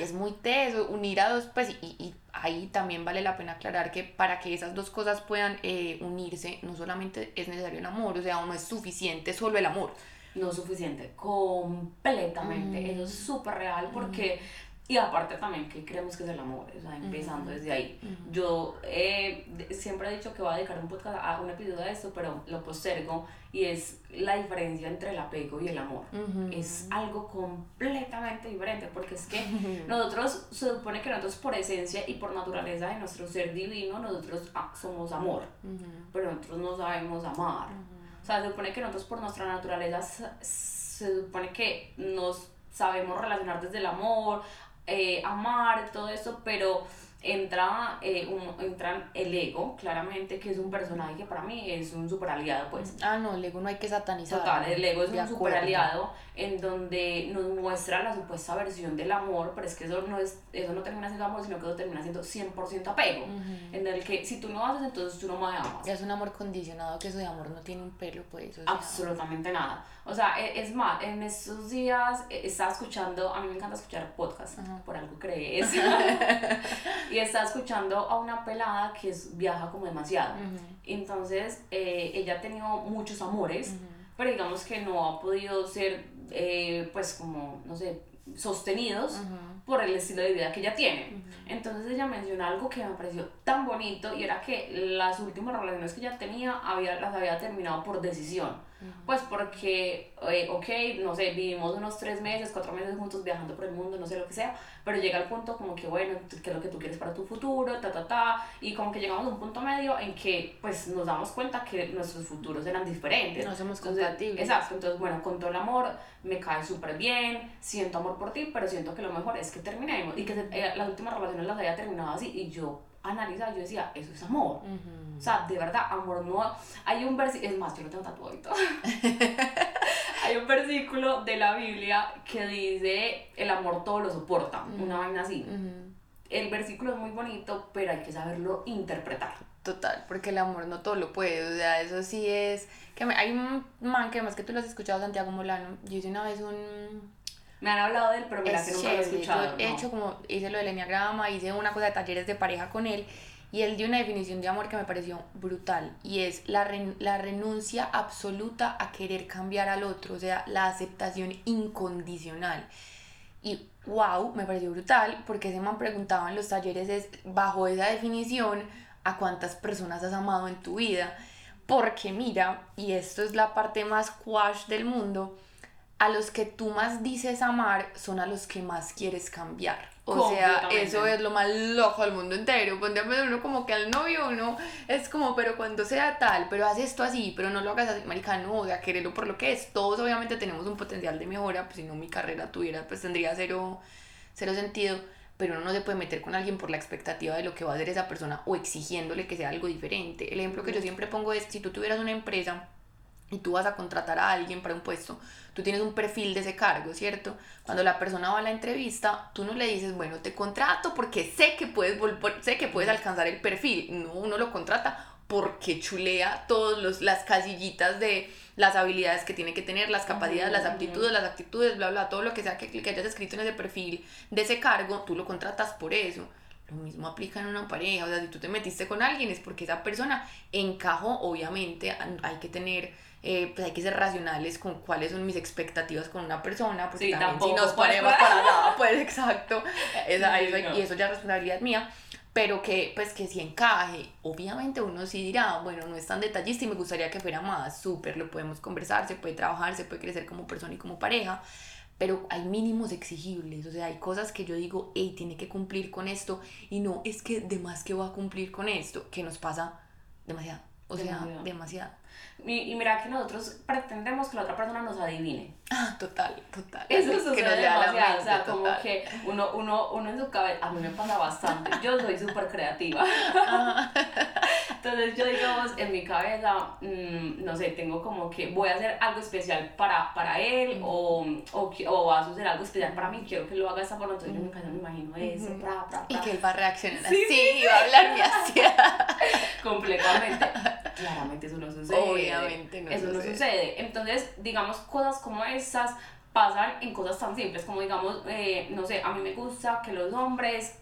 es muy teso, unir a dos, pues, y, y ahí también vale la pena aclarar que para que esas dos cosas puedan eh, unirse, no solamente es necesario el amor, o sea, no es suficiente solo el amor. no es suficiente, completamente. Mm. Eso es súper real porque, y aparte también que creemos que es el amor, o sea, empezando desde ahí. Yo eh, siempre he dicho que voy a dedicar un podcast a un episodio de esto, pero lo postergo y es la diferencia entre el apego y el amor. Ujú. Es algo completamente diferente porque es que nosotros, se supone que nosotros por esencia y por naturaleza de nuestro ser divino, nosotros ah, somos amor pero nosotros no sabemos amar. O sea, se supone que nosotros por nuestra naturaleza se supone que nos sabemos relacionar desde el amor, eh, amar, todo eso, pero entra, eh, un- entra el ego, claramente, que es un personaje que para mí es un super aliado, pues. Ah, no, el ego no hay que satanizar. Total, el ego es un super aliado en donde nos muestra la supuesta versión del amor, pero es que eso no, es, eso no termina siendo amor, sino que eso termina siendo 100% apego, en el que si tú no haces, entonces tú no me amas. Es un amor condicionado que eso de amor no tiene un pelo, pues. o sea, Absolutamente nada. O sea, e- es más, en estos días eh, estaba escuchando, a mí me encanta escuchar podcasts, por algo crees. y está escuchando a una pelada que es, viaja como demasiado. Ujú, Entonces, eh, ella ha tenido muchos amores, pero digamos que no ha podido ser, eh, pues como, no sé, sostenidos por el estilo de vida que ella tiene. Entonces ella menciona algo que me pareció tan bonito y era que las últimas relaciones que ella tenía había, las había terminado por decisión. Pues porque, eh, ok, no sé, vivimos unos tres meses, cuatro meses juntos viajando por el mundo, no sé lo que sea, pero llega el punto como que, bueno, ¿qué es lo que tú quieres para tu futuro? Ta, ta, ta, y como que llegamos a un punto medio en que pues nos damos cuenta que nuestros futuros eran diferentes. No somos compatibles. Exacto, entonces bueno, con todo el amor, me cae súper bien, siento amor por ti, pero siento que lo mejor es que terminemos y que eh, las últimas relaciones las haya terminado así y yo analizaba, yo decía, eso es amor. Ujú. O sea, de verdad, amor no. Hay un versículo, es más, yo lo tengo tatuado y todo. Hay un versículo de la Biblia que dice: el amor todo lo soporta. Una vaina así. Ujú. El versículo es muy bonito, pero hay que saberlo interpretar. Total, porque el amor no todo lo puede, o sea, eso sí es... que me- Hay un man que además que tú lo has escuchado, Santiago Molano, yo hice una vez un... Me han hablado de él, pero mira es que nunca lo he escuchado. yo he no. hecho como, hice lo del enneagrama, hice una cosa de talleres de pareja con él, y él dio una definición de amor que me pareció brutal, y es la, ren- la renuncia absoluta a querer cambiar al otro, o sea, la aceptación incondicional. Y wow, me pareció brutal porque ese man preguntaba en los talleres es bajo esa definición a cuántas personas has amado en tu vida. Porque mira, y esto es la parte más quash del mundo, a los que tú más dices amar son a los que más quieres cambiar. O sea, eso es lo más loco del mundo entero. Ponte uno como que al novio uno es como, pero cuando sea tal, pero haz esto así, pero no lo hagas así, marica, no, o sea, quererlo por lo que es. Todos obviamente tenemos un potencial de mejora, pues si no mi carrera tuviera, pues tendría cero, cero sentido, pero uno no se puede meter con alguien por la expectativa de lo que va a hacer esa persona o exigiéndole que sea algo diferente. El ejemplo que yo siempre pongo es, si tú tuvieras una empresa y tú vas a contratar a alguien para un puesto, tú tienes un perfil de ese cargo, ¿cierto? Cuando la persona va a la entrevista, tú no le dices, bueno, te contrato porque sé que puedes volver, sé que puedes alcanzar el perfil. No, uno lo contrata porque chulea todas las casillitas de las habilidades que tiene que tener, las capacidades, las aptitudes, las actitudes, bla, bla, todo lo que sea que, que hayas escrito en ese perfil de ese cargo, tú lo contratas por eso. Lo mismo aplica en una pareja, o sea, si tú te metiste con alguien es porque esa persona encajó, obviamente hay que tener, eh, pues hay que ser racionales con cuáles son mis expectativas con una persona, porque Sí, también si nos ponemos para nada, pues exacto, esa- Sí, eso- no. y eso ya es responsabilidad mía, pero que pues que si encaje, obviamente uno sí dirá, bueno, no es tan detallista y me gustaría que fuera más, súper, lo podemos conversar, se puede trabajar, se puede crecer como persona y como pareja, pero hay mínimos exigibles, o sea, hay cosas que yo digo, hey, tiene que cumplir con esto, y no, es que de más que va a cumplir con esto, que nos pasa demasiado, o sea, Demasiado. Y, y mira que nosotros pretendemos que la otra persona nos adivine. Ah, total, total. Eso que sucede nos lea la demasiado, o mente, sea, como total. que uno, uno, uno en su cabeza, a mí me pasa bastante, yo soy súper creativa. Entonces yo digamos, en mi cabeza, mm, no sé, tengo como que voy a hacer algo especial para, para él o, o, que- o vas a hacer algo especial para mí, quiero que lo haga de esta forma, entonces yo en mi cabeza me imagino eso, Ujú. pra, pra, Y pra, que él va a reaccionar Sí, así, y va a hablarme así. completamente. Claramente eso no sucede. Obviamente no Eso no sucede. sucede. Entonces, digamos, cosas como estas pasan en cosas tan simples como, digamos, eh, no sé, a mí me gusta que los hombres,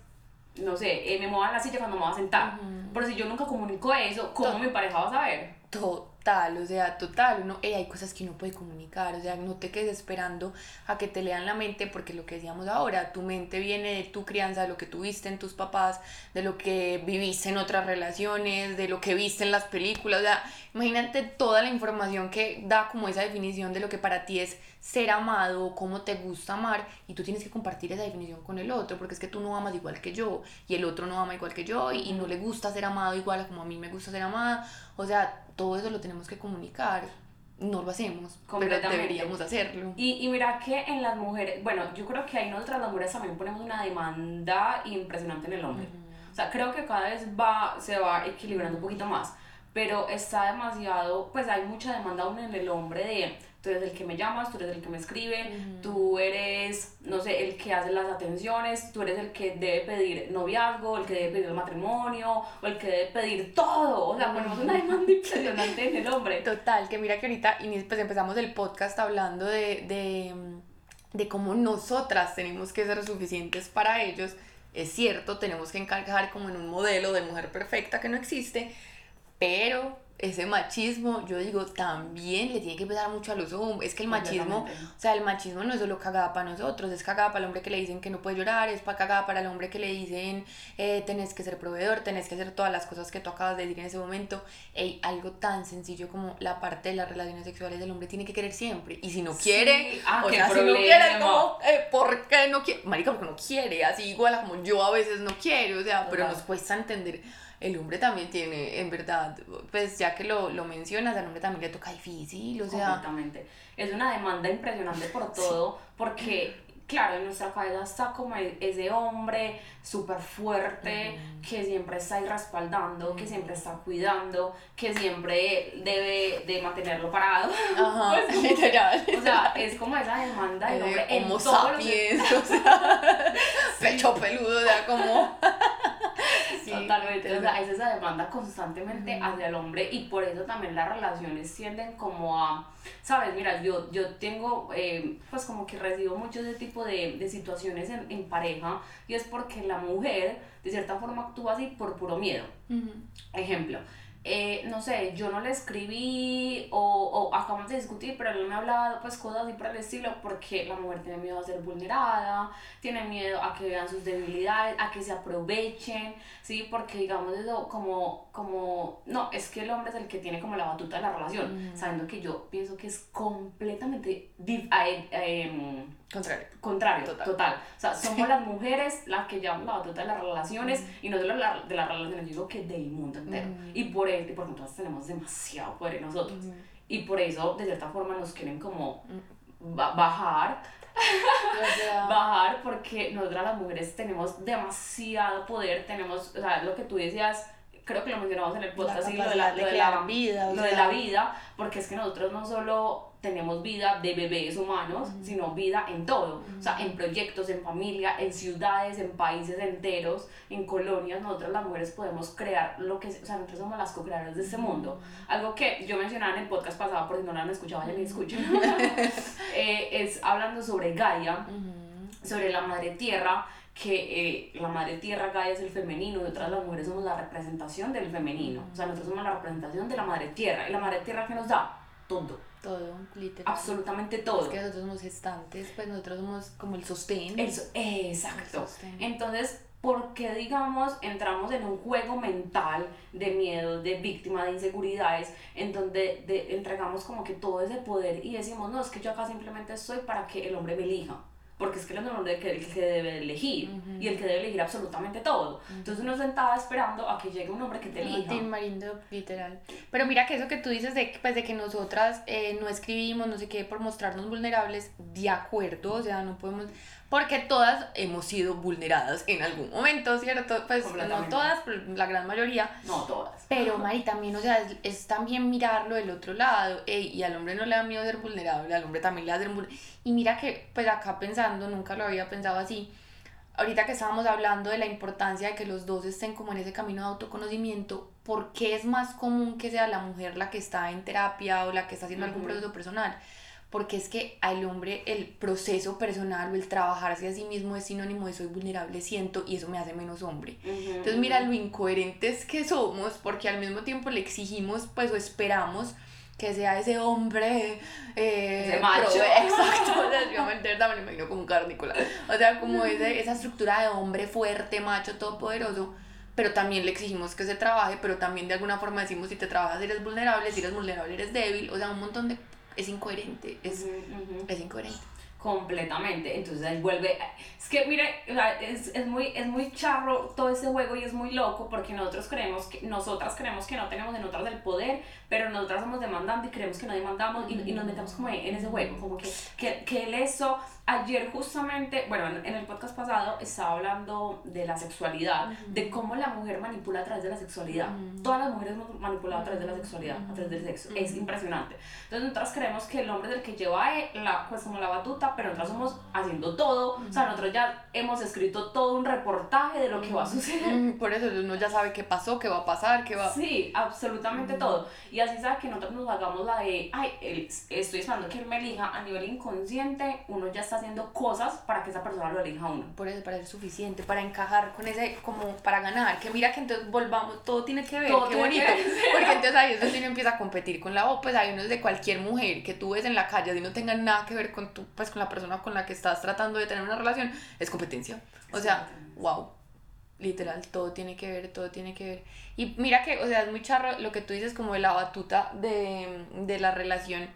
no sé, eh, me muevan la silla cuando me voy a sentar. Ujú. Pero si yo nunca comunico eso, ¿cómo To- mi pareja va a saber? Total, o sea, total, uno, eh, hay cosas que uno puede comunicar, o sea, no te quedes esperando a que te lean la mente, porque lo que decíamos ahora, tu mente viene de tu crianza, de lo que tuviste en tus papás, de lo que viviste en otras relaciones, de lo que viste en las películas, o sea, imagínate toda la información que da como esa definición de lo que para ti es ser amado, cómo te gusta amar, y tú tienes que compartir esa definición con el otro, porque es que tú no amas igual que yo, y el otro no ama igual que yo, y, y no le gusta ser amado igual a como a mí me gusta ser amada, o sea, todo eso lo tenemos que comunicar, no lo hacemos, pero deberíamos hacerlo. Y, y mira que en las mujeres, bueno, yo creo que ahí nosotras las mujeres también ponemos una demanda impresionante en el hombre. O sea, creo que cada vez va, se va equilibrando un poquito más, pero está demasiado, pues hay mucha demanda aún en el hombre de, tú eres el que me llamas, tú eres el que me escribe, tú eres, no sé, el que hace las atenciones, tú eres el que debe pedir noviazgo, el que debe pedir el matrimonio, o el que debe pedir todo, o sea, ponemos una demanda impresionante en el hombre. Total, que mira que ahorita y pues empezamos el podcast hablando de, de, de cómo nosotras tenemos que ser suficientes para ellos. es cierto, tenemos que encajar como en un modelo de mujer perfecta que no existe, pero ese machismo, yo digo, también le tiene que pesar mucho a los hombres. Es que el machismo, o sea, el machismo no es solo cagada para nosotros, es cagada para el hombre que le dicen que no puede llorar, es para cagada para el hombre que le dicen eh, tenés que ser proveedor, tenés que hacer todas las cosas que tú acabas de decir en ese momento. Ey, algo tan sencillo como la parte de las relaciones sexuales del hombre tiene que querer siempre. Y si no quiere, ah, o sea, si no problema. quiere, como, eh, ¿por qué no quiere? Marica, porque no quiere, así igual como yo a veces no quiero, o sea, pero nos cuesta entender el hombre también tiene, en verdad, pues ya que lo, lo mencionas, al hombre también le toca difícil, o sea, Completamente. Es una demanda impresionante por todo, porque, claro, en nuestra cabeza está como e- ese hombre súper fuerte, que siempre está ahí respaldando, que siempre está cuidando, que siempre debe de mantenerlo parado. ajá, Pues, como literal. O sea, es como esa demanda del hombre Eh, en homo los sapiens, o sea, pecho peludo, o sea, como... Sí, Totalmente, o sea, es esa demanda constantemente hacia el hombre y por eso también las relaciones tienden como a, sabes, mira, yo, yo tengo, eh, pues como que recibo mucho ese tipo de, de situaciones en, en pareja y es porque la mujer de cierta forma actúa así por puro miedo. Ejemplo, eh, no sé, yo no le escribí o, o acabamos de discutir, pero él me ha hablado pues cosas así por el estilo porque la mujer tiene miedo a ser vulnerada, tiene miedo a que vean sus debilidades, a que se aprovechen, ¿sí? Porque digamos eso como, como, no, es que el hombre es el que tiene como la batuta de la relación, sabiendo que yo pienso que es completamente em, Contrario. contrario, Total. total. O sea, somos las mujeres las que llevamos la batuta de las relaciones y no solo la- de las relaciones, yo digo que del mundo entero. Mm. Y por eso, y porque nosotros tenemos demasiado poder en nosotros. Y por eso, de cierta forma, nos quieren como ba- bajar, bajar, porque nosotras las mujeres tenemos demasiado poder, tenemos, o sea, lo que tú decías, creo que lo mencionamos en el podcast, sí, lo de la, de lo de la vida, lo de sea. la vida, porque es que nosotros no solo tenemos vida de bebés humanos, sino vida en todo, o sea, en proyectos, en familia, en ciudades, en países enteros, en colonias, nosotras las mujeres podemos crear lo que, o sea, nosotros somos las co-creadoras de este mundo. Algo que yo mencionaba en el podcast pasado, por si no lo han escuchado, vayan y escuchen, eh, es hablando sobre Gaia, sobre la madre tierra, que eh, la madre tierra Gaia es el femenino, nosotras las mujeres somos la representación del femenino, o sea, nosotros somos la representación de la madre tierra, y la madre tierra que nos da todo, todo, literal. absolutamente todo. Es que nosotros somos gestantes, pues nosotros somos como el sostén. Exacto. El sostén. Entonces, ¿por qué, digamos, entramos en un juego mental de miedo, de víctima, de inseguridades, en donde de- entregamos como que todo ese poder y decimos, no, es que yo acá simplemente estoy para que el hombre me elija? Porque es que él es el hombre que, el que debe elegir y el que debe elegir absolutamente todo. Entonces uno sentaba esperando a que llegue un hombre que te elija. Tim Marindo, literal. Pero mira que eso que tú dices de, pues, de que nosotras eh, no escribimos, no sé qué, por mostrarnos vulnerables, de acuerdo, o sea, no podemos, porque todas hemos sido vulneradas en algún momento, ¿cierto? Pues no todas, pero la gran mayoría. No todas. Pero, Mari, también, o sea, es, es también mirarlo del otro lado. ey, y al hombre no le da miedo ser vulnerable, al hombre también le da ser vulnerable. Y mira que, pues acá pensando, nunca lo había pensado así. Ahorita que estábamos hablando de la importancia de que los dos estén como en ese camino de autoconocimiento, ¿por qué es más común que sea la mujer la que está en terapia o la que está haciendo algún proceso personal? Porque es que al hombre el proceso personal o el trabajarse a sí mismo es sinónimo de soy vulnerable, siento, y eso me hace menos hombre. Entonces mira lo incoherentes que somos porque al mismo tiempo le exigimos pues o esperamos que sea ese hombre eh, Ese macho. exacto, o sea, yo me entiendo, me imagino como un carnícola. O sea, como ese, esa estructura de hombre fuerte, macho, todopoderoso. Pero también le exigimos que se trabaje, pero también de alguna forma decimos si te trabajas eres vulnerable, si eres vulnerable eres débil. O sea, un montón de... Es incoherente, es, ujú. es incoherente. Completamente. Entonces él vuelve es que sea, es, es muy es muy charro todo ese juego y es muy loco porque nosotros creemos que nosotras creemos que no tenemos en otras el poder pero nosotras somos demandando y creemos que no demandamos y, y nos metemos como en ese juego como que que, que él eso ayer justamente bueno en, en el podcast pasado estaba hablando de la sexualidad de cómo la mujer manipula a través de la sexualidad. Todas las mujeres hemos manipulado a través de la sexualidad a través del sexo. Es impresionante. Entonces nosotras creemos que el hombre es el que lleva eh, la, pues como la batuta, pero nosotros somos haciendo todo, o sea, nosotros ya hemos escrito todo un reportaje de lo que va a suceder. Por eso uno ya sabe qué pasó, qué va a pasar, qué va... Sí, absolutamente todo. Y así sabe que nosotros nos hagamos la de, ay, estoy esperando que él me elija a nivel inconsciente, uno ya está haciendo cosas para que esa persona lo elija a uno. Por eso, para ser suficiente, para encajar con ese, como para ganar. Que mira que entonces volvamos, todo tiene que ver, Todo qué bonito. ver. Porque entonces ahí es donde uno empieza a competir con la O, pues hay unos de cualquier mujer que tú ves en la calle y no tengan nada que ver con tu, pues con la persona con la que estás tratando de tener una relación, es competencia. O sea, wow. Literal, todo tiene que ver, todo tiene que ver. Y mira que, o sea, es muy charro lo que tú dices como de la batuta de, de la relación.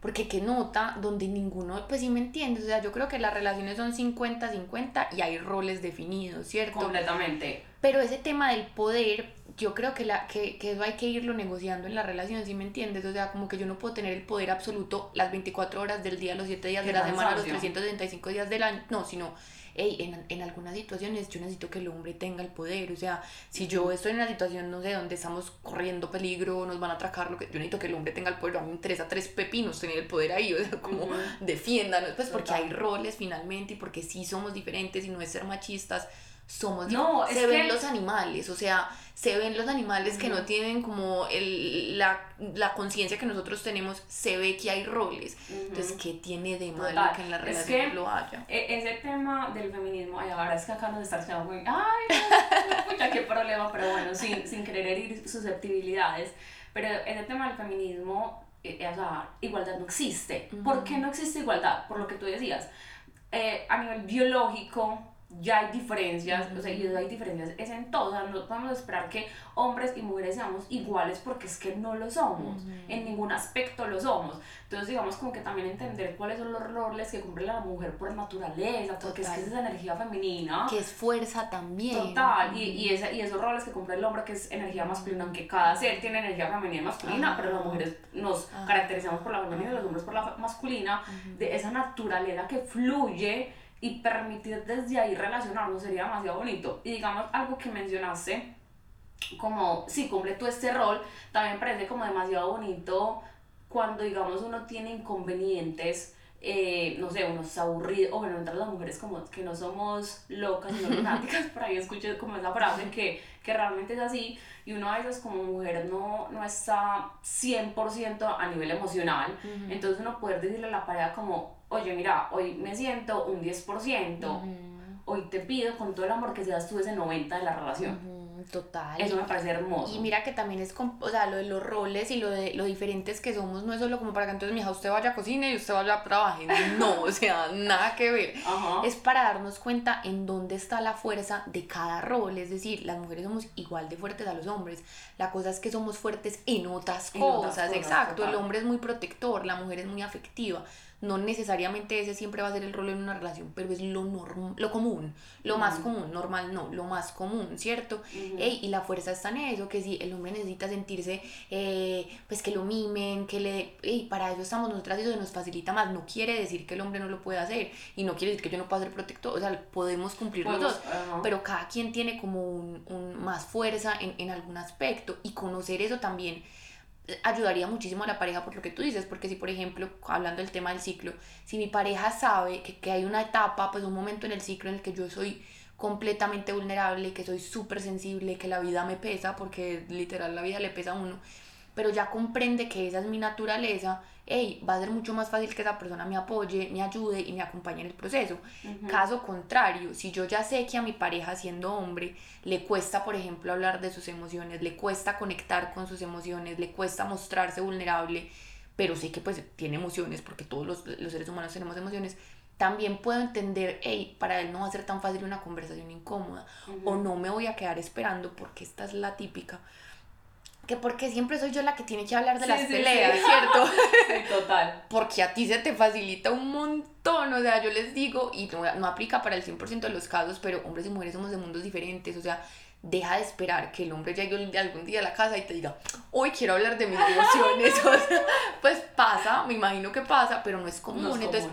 Porque qué nota donde ninguno, pues sí me entiendes, o sea, yo creo que las relaciones son 50-50 y hay roles definidos, ¿cierto? Completamente. Pero ese tema del poder, yo creo que, la, que, que eso hay que irlo negociando en la relación, ¿sí me entiendes? O sea, como que yo no puedo tener el poder absoluto las 24 horas del día, los 7 días de la semana, los cansancio. 365 días del año, no, sino, hey, en, en algunas situaciones yo necesito que el hombre tenga el poder, o sea, si yo estoy en una situación, no sé, donde estamos corriendo peligro, nos van a atracar, lo que, yo necesito que el hombre tenga el poder, a mí me interesa tres pepinos tener el poder ahí, o sea, como defiéndanos, pues porque hay roles finalmente y porque sí somos diferentes y no es ser machistas, somos No, se es ven que- los animales, o sea, se ven los animales que no tienen como el, la, la conciencia que nosotros tenemos, se ve que hay roles. Entonces, Ujú. ¿qué tiene de malo Total. que en la Es relación que- lo haya? E- ese tema del feminismo, ay, ahora es que acá nos está echando muy, ay, pucha, qué problema, pero bueno, sin, sin querer herir susceptibilidades, pero ese tema del feminismo, eh, o sea, igualdad no existe. ¿Por qué no existe igualdad? Por lo que tú decías, eh, a nivel biológico ya hay diferencias, o sea, y hay diferencias, es en todo, o sea, no podemos esperar que hombres y mujeres seamos iguales porque es que no lo somos, en ningún aspecto lo somos. Entonces, digamos, como que también entender cuáles son los roles que cumple la mujer por naturaleza, porque es que es esa energía femenina. Que es fuerza también. Total, y, y, esa- y esos roles que cumple el hombre, que es energía masculina, aunque cada ser tiene energía femenina y masculina, pero las mujeres nos Ah. caracterizamos por la femenina y los hombres por la masculina, de esa naturaleza que fluye y permitir desde ahí relacionarnos sería demasiado bonito. Y digamos, algo que mencionaste, como, sí, cumple tú este rol, también parece como demasiado bonito cuando, digamos, uno tiene inconvenientes, eh, no sé, uno está aburrido, o bueno, entre las mujeres como que no somos locas, sino lunáticas, por ahí escuché como esa frase que, que realmente es así, y uno a veces como mujer no, no está 100% a nivel emocional, entonces uno poder decirle a la pareja como, oye, mira, hoy me siento un 10%, Ujú, hoy te pido con todo el amor que seas tú ese 90% de la relación. ujú, Total. Eso me parece hermoso. Y mira que también es, com- o sea, lo de los roles y lo de lo diferentes que somos, no es solo como para que entonces, mija, usted vaya a cocina y usted vaya a trabajar. No, o sea, nada que ver. Ajá. Es para darnos cuenta en dónde está la fuerza de cada rol. Es decir, las mujeres somos igual de fuertes a los hombres. La cosa es que somos fuertes en otras En cosas. otras cosas, Exacto. El total. hombre es muy protector, la mujer es muy afectiva. No necesariamente ese siempre va a ser el rol en una relación, pero es lo, norm lo común, lo más común, normal no, lo más común, ¿cierto? Ujú. Ey, y la fuerza está en eso, que si el hombre necesita sentirse, eh, pues que lo mimen, que le... Ey, para eso estamos nosotras y eso nos facilita más. No quiere decir que el hombre no lo pueda hacer y no quiere decir que yo no pueda ser protector, o sea, podemos cumplir los dos. ajá. Pero cada quien tiene como un, un más fuerza en, en algún aspecto y conocer eso también ayudaría muchísimo a la pareja por lo que tú dices, porque si por ejemplo, hablando del tema del ciclo, si mi pareja sabe que, que hay una etapa, pues un momento en el ciclo en el que yo soy completamente vulnerable, que soy súper sensible, que la vida me pesa, porque literal la vida le pesa a uno, pero ya comprende que esa es mi naturaleza, hey, va a ser mucho más fácil que esa persona me apoye, me ayude y me acompañe en el proceso. Ujú. Caso contrario, si yo ya sé que a mi pareja siendo hombre le cuesta, por ejemplo, hablar de sus emociones, le cuesta conectar con sus emociones, le cuesta mostrarse vulnerable, pero sé que pues tiene emociones, porque todos los, los seres humanos tenemos emociones, también puedo entender, hey, para él no va a ser tan fácil una conversación incómoda, Ujú. o no me voy a quedar esperando, porque esta es la típica, que porque siempre soy yo la que tiene que hablar de Sí, las sí, peleas, sí. ¿cierto? Sí, total. porque a ti se te facilita un montón, o sea, yo les digo, y no, no aplica para el 100% de los casos, pero hombres y mujeres somos de mundos diferentes, o sea, deja de esperar que el hombre llegue algún día a la casa y te diga, hoy quiero hablar de mis emociones, o sea, pues pasa, me imagino que pasa, pero no es común, No es entonces.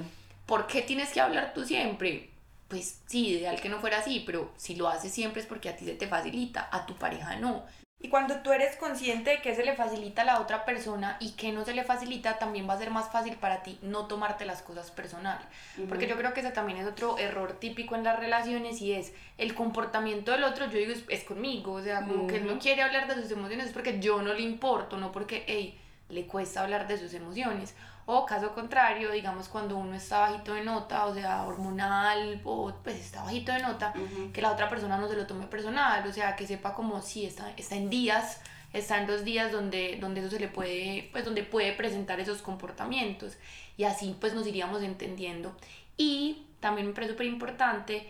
¿por qué tienes que hablar tú siempre? Pues sí, ideal que no fuera así, pero si lo haces siempre es porque a ti se te facilita, a tu pareja no. Y cuando tú eres consciente de que se le facilita a la otra persona y que no se le facilita, también va a ser más fácil para ti no tomarte las cosas personal. Porque yo creo que ese también es otro error típico en las relaciones y es el comportamiento del otro, yo digo, es, conmigo. O sea, como que él no quiere hablar de sus emociones es porque yo no le importo, no porque, hey, le cuesta hablar de sus emociones. O caso contrario, digamos cuando uno está bajito de nota, o sea, hormonal, o pues está bajito de nota, que la otra persona no se lo tome personal, o sea, que sepa como si está, está en días, está en dos días donde, donde eso se le puede, pues donde puede presentar esos comportamientos. Y así pues nos iríamos entendiendo. Y también me parece súper importante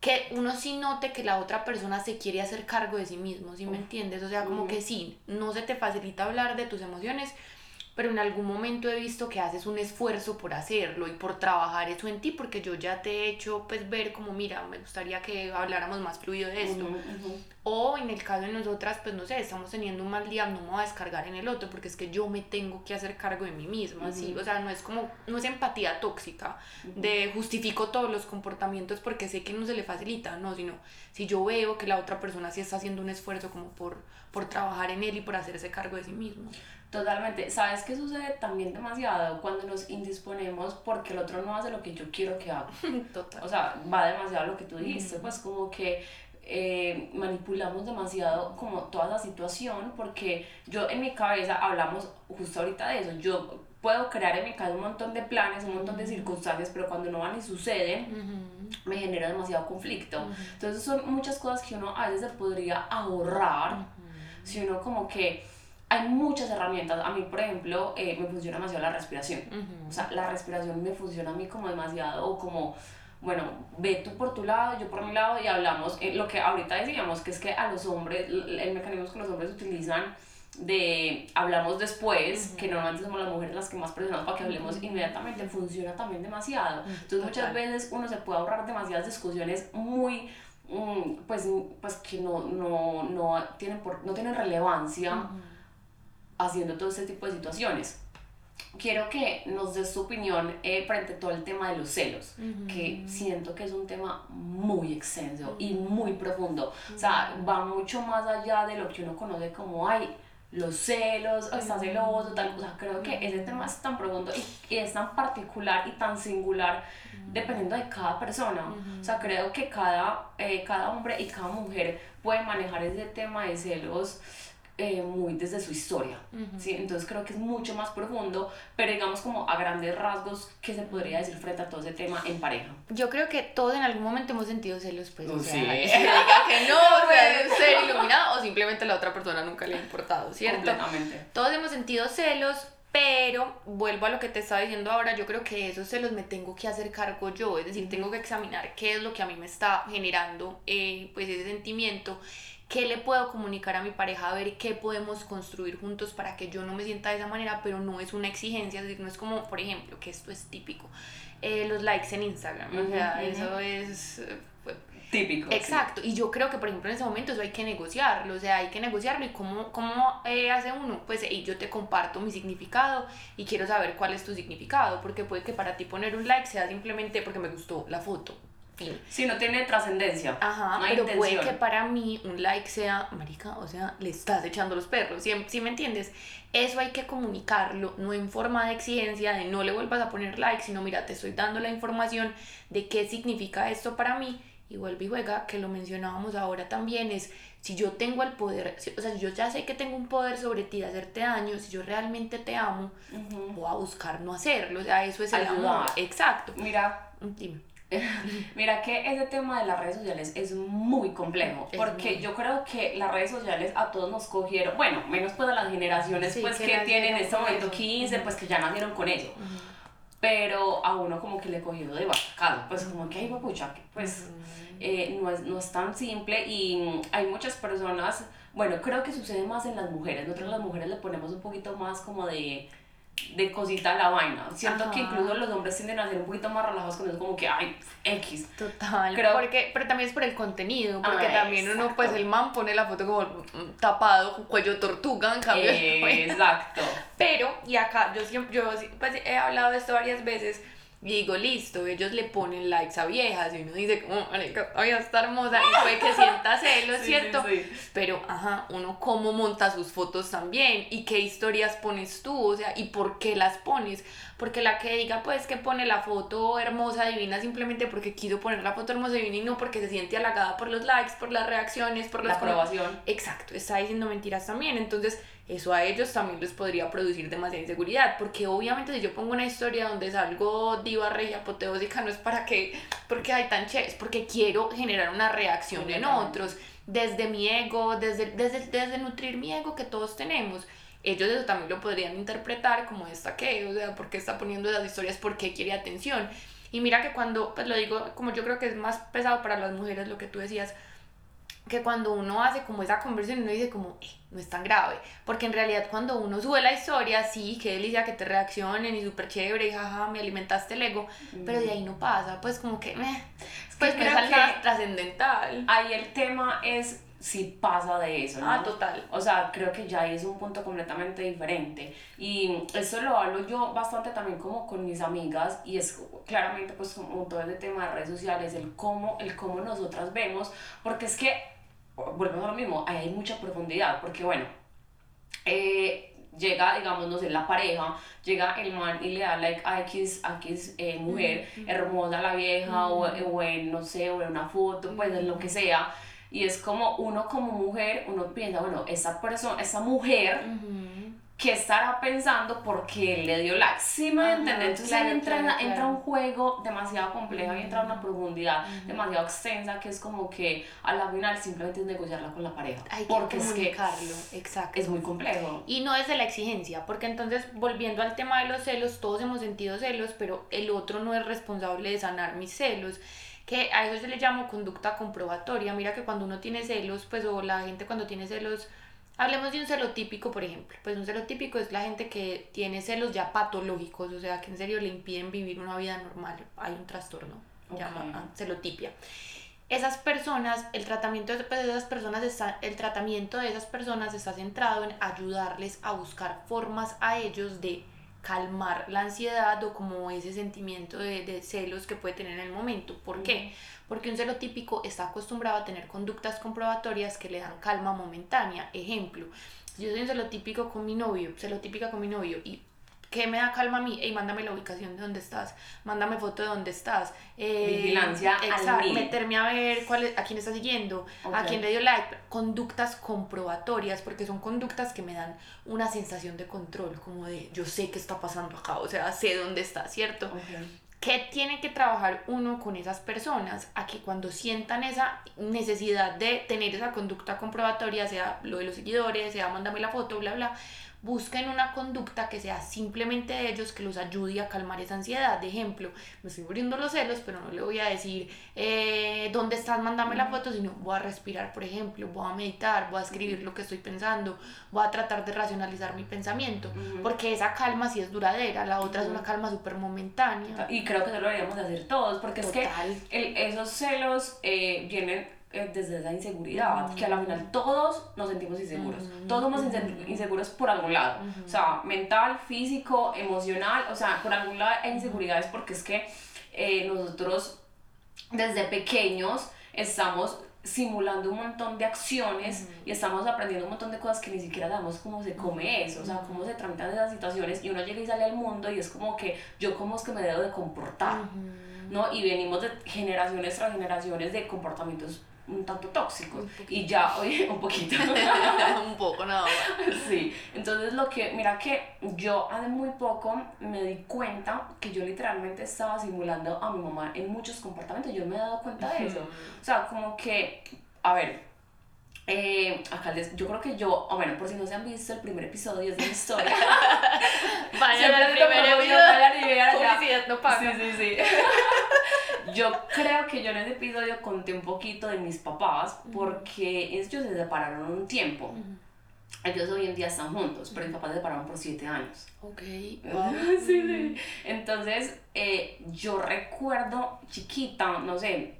que uno sí note que la otra persona se quiere hacer cargo de sí mismo, ¿sí me entiendes? O sea, como que sí, no se te facilita hablar de tus emociones, pero en algún momento he visto que haces un esfuerzo por hacerlo y por trabajar eso en ti, porque yo ya te he hecho pues ver como, mira, me gustaría que habláramos más fluido de esto. O en el caso de nosotras, pues no sé, estamos teniendo un mal día, no me voy a descargar en el otro, porque es que yo me tengo que hacer cargo de mí misma, ¿sí? O sea, no es como, no es empatía tóxica, de justifico todos los comportamientos porque sé que no se le facilita, no, sino si yo veo que la otra persona sí está haciendo un esfuerzo como por, por trabajar en él y por hacerse cargo de sí mismo. Totalmente. ¿Sabes qué sucede también demasiado cuando nos indisponemos porque el otro no hace lo que yo quiero que haga? Total. O sea, va demasiado lo que tú dijiste, pues como que eh, manipulamos demasiado como toda la situación porque yo en mi cabeza hablamos justo ahorita de eso. Yo puedo crear en mi cabeza un montón de planes, un montón de circunstancias, pero cuando no van y suceden, me genera demasiado conflicto. Entonces son muchas cosas que uno a veces se podría ahorrar si uno como que hay muchas herramientas. A mí, por ejemplo, eh, me funciona demasiado la respiración. O sea, la respiración me funciona a mí como demasiado, o como, bueno, ve tú por tu lado, yo por mi lado, y hablamos, eh, lo que ahorita decíamos, que es que a los hombres, el mecanismo que los hombres utilizan de hablamos después, que normalmente somos las mujeres las que más presionamos para que hablemos inmediatamente, funciona también demasiado. Entonces muchas veces uno se puede ahorrar demasiadas discusiones muy mm, pues, pues que no, no, no, tienen, por, no tienen relevancia haciendo todo este tipo de situaciones. Quiero que nos des tu opinión eh, frente a todo el tema de los celos, que siento que es un tema muy extenso y muy profundo. O sea, va mucho más allá de lo que uno conoce como, ay, los celos, o está celoso, tal. O sea, creo que ese tema es tan profundo y, es tan particular y tan singular dependiendo de cada persona. O sea, creo que cada, eh, cada hombre y cada mujer puede manejar ese tema de celos eh, muy desde su historia, ¿sí? Entonces creo que es mucho más profundo, pero digamos como a grandes rasgos, ¿qué se podría decir frente a todo ese tema en pareja? Yo creo que todos en algún momento hemos sentido celos, pues, o sea, sí. que diga que no, o sea, ser iluminado, o simplemente a la otra persona nunca le ha importado, ¿cierto? Completamente. Todos hemos sentido celos, pero vuelvo a lo que te estaba diciendo ahora, yo creo que esos celos me tengo que hacer cargo yo, es decir, tengo que examinar qué es lo que a mí me está generando eh, pues ese sentimiento qué le puedo comunicar a mi pareja, a ver qué podemos construir juntos para que yo no me sienta de esa manera, pero no es una exigencia, es decir, no es como, por ejemplo, que esto es típico, eh, los likes en Instagram, o sea, eso es... Eh, típico. Exacto, y yo creo que por ejemplo en ese momento eso hay que negociarlo, o sea, hay que negociarlo y cómo, cómo eh, hace uno, pues y yo te comparto mi significado y quiero saber cuál es tu significado, porque puede que para ti poner un like sea simplemente porque me gustó la foto, si no tiene trascendencia. Ajá, pero puede que para mí un like sea, marica, o sea, le estás echando los perros, ¿sí, me entiendes? Eso hay que comunicarlo, no en forma de exigencia, de no le vuelvas a poner like, sino mira, te estoy dando la información de qué significa esto para mí. Y vuelve y juega, que lo mencionábamos ahora también, es si yo tengo el poder, o sea, si yo ya sé que tengo un poder sobre ti de hacerte daño, si yo realmente te amo, voy a buscar no hacerlo, o sea, eso es el amor. Exacto. Mira, dime Mira que ese tema de las redes sociales es muy complejo, porque yo creo que las redes sociales a todos nos cogieron, bueno, menos pues a las generaciones pues que, tienen en este momento 15, pues que ya nacieron con eso. Pero a uno como que le cogió de bacano, pues como que hay pucha, pues eh, no, es, no es tan simple y hay muchas personas, bueno, creo que sucede más en las mujeres, nosotros las mujeres le ponemos un poquito más como de de cosita la vaina. Siento que incluso los hombres tienden a ser un poquito más relajados con eso, como que, ay, X. Total. porque, pero también es por el contenido, porque ah, también uno, pues el man pone la foto como tapado, cuello tortuga, en cambio. exacto. Pero, y acá, yo siempre, yo pues he hablado de esto varias veces, Y digo, listo, ellos le ponen likes a viejas y uno dice, como, todavía está hermosa y puede que sienta celos, Sí, ¿cierto? sí, sí. Pero, ajá, uno cómo monta sus fotos también y qué historias pones tú, o sea, y por qué las pones. Porque la que diga, pues, que pone la foto hermosa, divina, simplemente porque quiso poner la foto hermosa, divina y no porque se siente halagada por los likes, por las reacciones, por La las aprobación. Exacto, está diciendo mentiras también. Entonces, eso a ellos también les podría producir demasiada inseguridad. Porque obviamente, si yo pongo una historia donde salgo diva regia apoteósica, no es para que, porque hay tan chévere, es porque quiero generar una reacción en Completamente. otros. Desde mi ego, desde, desde, desde nutrir mi ego que todos tenemos. Ellos eso también lo podrían interpretar como esta que, o sea, ¿por qué está poniendo esas historias? ¿Por qué quiere atención? Y mira que cuando, pues lo digo, como yo creo que es más pesado para las mujeres lo que tú decías, que cuando uno hace como esa conversión uno dice como, eh, no es tan grave, porque en realidad cuando uno sube la historia, sí, qué delicia que te reaccionen y súper chévere, y jaja, me alimentaste el ego, pero de ahí no pasa, pues como que, meh, pues no creo es algo que- trascendental. Ahí el tema es si pasa de eso, ¿no? Ah, total. O sea, creo que ya ahí es un punto completamente diferente. Y esto lo hablo yo bastante también como con mis amigas y es claramente pues como todo ese tema de redes sociales, el cómo, el cómo nosotras vemos, porque es que, volvemos a lo mismo, ahí hay mucha profundidad, porque bueno, eh, llega, digamos, no sé, la pareja, llega el man y le da like a X, a X eh, mujer, hermosa la vieja, o, o en, no sé, o en una foto, pues en lo que sea. Y es como uno como mujer, uno piensa, bueno, esa persona, esa mujer, ¿qué estará pensando porque le dio like? Sí me Ajá, entiendes, entonces claro, ahí entra, claro, entra claro. un juego demasiado complejo y entra una profundidad demasiado extensa que es como que a la final simplemente es negociarla con la pareja. Hay que porque es que exacto. es muy complejo. Y no desde la exigencia, porque entonces volviendo al tema de los celos, todos hemos sentido celos, pero el otro no es responsable de sanar mis celos, que a eso se le llama conducta comprobatoria. Mira que cuando uno tiene celos, pues o la gente cuando tiene celos, hablemos de un celo típico, por ejemplo. Pues un celo típico es la gente que tiene celos ya patológicos, o sea, que en serio le impiden vivir una vida normal. Hay un trastorno, Ok. llama ah, celotipia esas personas, el tratamiento de pues, de esas personas está, el tratamiento de esas personas está centrado en ayudarles a buscar formas a ellos de calmar la ansiedad o como ese sentimiento de, de celos que puede tener en el momento. ¿Por qué? Porque un celo típico está acostumbrado a tener conductas comprobatorias que le dan calma momentánea. Ejemplo, yo soy un celo típico con mi novio, celo típica con mi novio y ¿Qué me da calma a mí? Ey, mándame la ubicación de dónde estás, mándame foto de dónde estás. Eh, Vigilancia al meterme a ver cuál es- a quién está siguiendo, a quién le dio like. Conductas comprobatorias, porque son conductas que me dan una sensación de control, como de yo sé qué está pasando acá, o sea, sé dónde está, ¿cierto? ¿Qué tiene que trabajar uno con esas personas? A que cuando sientan esa necesidad de tener esa conducta comprobatoria, sea lo de los seguidores, sea mándame la foto, bla, bla, busquen una conducta que sea simplemente de ellos que los ayude a calmar esa ansiedad. De ejemplo, me estoy muriendo los celos, pero no le voy a decir eh, dónde estás, mándame la foto, sino voy a respirar, por ejemplo, voy a meditar, voy a escribir lo que estoy pensando, voy a tratar de racionalizar mi pensamiento, porque esa calma sí es duradera, la otra es una calma súper momentánea. Y creo que eso lo deberíamos de hacer todos, porque es Total. que el- esos celos eh, vienen desde esa inseguridad, que a la final todos nos sentimos inseguros. Mm. Todos somos inse- inseguros por algún lado. O sea, mental, físico, emocional, o sea, por algún lado hay inseguridades porque es que eh, nosotros desde pequeños estamos simulando un montón de acciones y estamos aprendiendo un montón de cosas que ni siquiera sabemos cómo se come eso, o sea, cómo se tramitan esas situaciones y uno llega y sale al mundo y es como que yo cómo es que me debo de comportar, ¿no? Y venimos de generaciones tras generaciones de comportamientos un tanto tóxicos y ya, oye, un poquito. un poco nada más. Sí, entonces lo que, mira que yo hace muy poco me di cuenta que yo literalmente estaba simulando a mi mamá en muchos comportamientos, yo me he dado cuenta de eso. O sea, como que, a ver, eh, acá les, yo creo que yo, o bueno, por si no se han visto el primer episodio de mi historia, Vayan Siempre al primer. Publicidad no paga. Sí, sí, sí. Yo creo que yo en ese episodio conté un poquito de mis papás porque ellos se separaron un tiempo. Ellos hoy en día están juntos, pero mis papás se separaron por siete años. Ok. Sí, sí. Entonces, eh, yo recuerdo chiquita, no sé,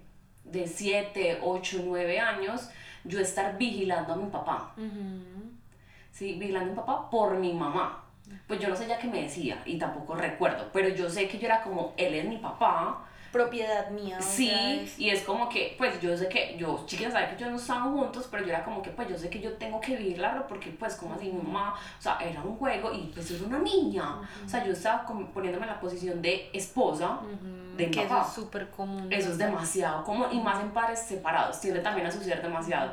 de 7, 8, 9 años, yo estar vigilando a mi papá. Sí, vigilando a mi papá por mi mamá. pues yo no sé ya qué me decía y tampoco recuerdo, pero yo sé que yo era como, él es mi papá, propiedad mía. o Sí, sea, es- y es como que, pues yo sé que, yo, chicas saben que yo no estábamos juntos, pero yo era como que, pues yo sé que yo tengo que vivirla, porque pues como así mi mamá, o sea, era un juego y pues era una niña, o sea, yo estaba como poniéndome en la posición de esposa, de que papá. eso es súper común. eso es demasiado común, y más en padres separados, tiende también a suceder demasiado.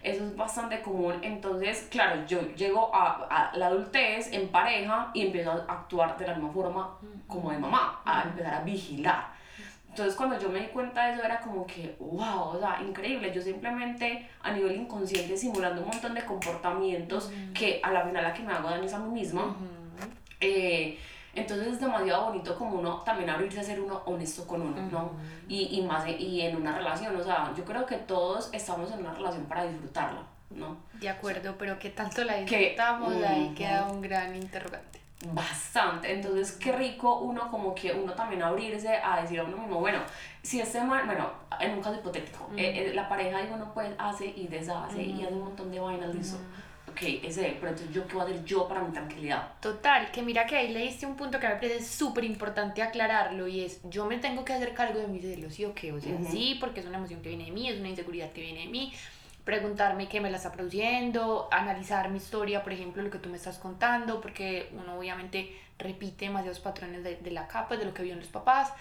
Eso es bastante común. Entonces, claro, yo llego a, a la adultez en pareja y empiezo a actuar de la misma forma como de mamá, a empezar a vigilar. Entonces, cuando yo me di cuenta de eso, era como que, wow, o sea, increíble. Yo simplemente a nivel inconsciente simulando un montón de comportamientos que a la final la que me hago daño es a mí misma. Eh, entonces es demasiado bonito como uno también abrirse a ser uno honesto con uno, ¿no? Y, y más e- y en una relación, o sea, yo creo que todos estamos en una relación para disfrutarla, ¿no? De acuerdo, pero que tanto la Que- disfrutamos, ahí Ujú. queda un gran interrogante. Bastante, entonces qué rico uno como que uno también abrirse a decir a uno mismo, bueno, si este man, bueno, en un caso hipotético, eh, eh, la pareja de uno pues hace y deshace y hace un montón de vainas, listo, ok, es él, pero entonces yo qué voy a hacer yo para mi tranquilidad. Total, que mira que ahí le diste un punto que me parece súper importante aclararlo y es, yo me tengo que hacer cargo de mis celos, ¿sí o qué? O sea, Ujú. sí, porque es una emoción que viene de mí, es una inseguridad que viene de mí, preguntarme qué me la está produciendo, analizar mi historia, por ejemplo, lo que tú me estás contando, porque uno obviamente repite demasiados patrones de, de la capa, de lo que vio en los papás.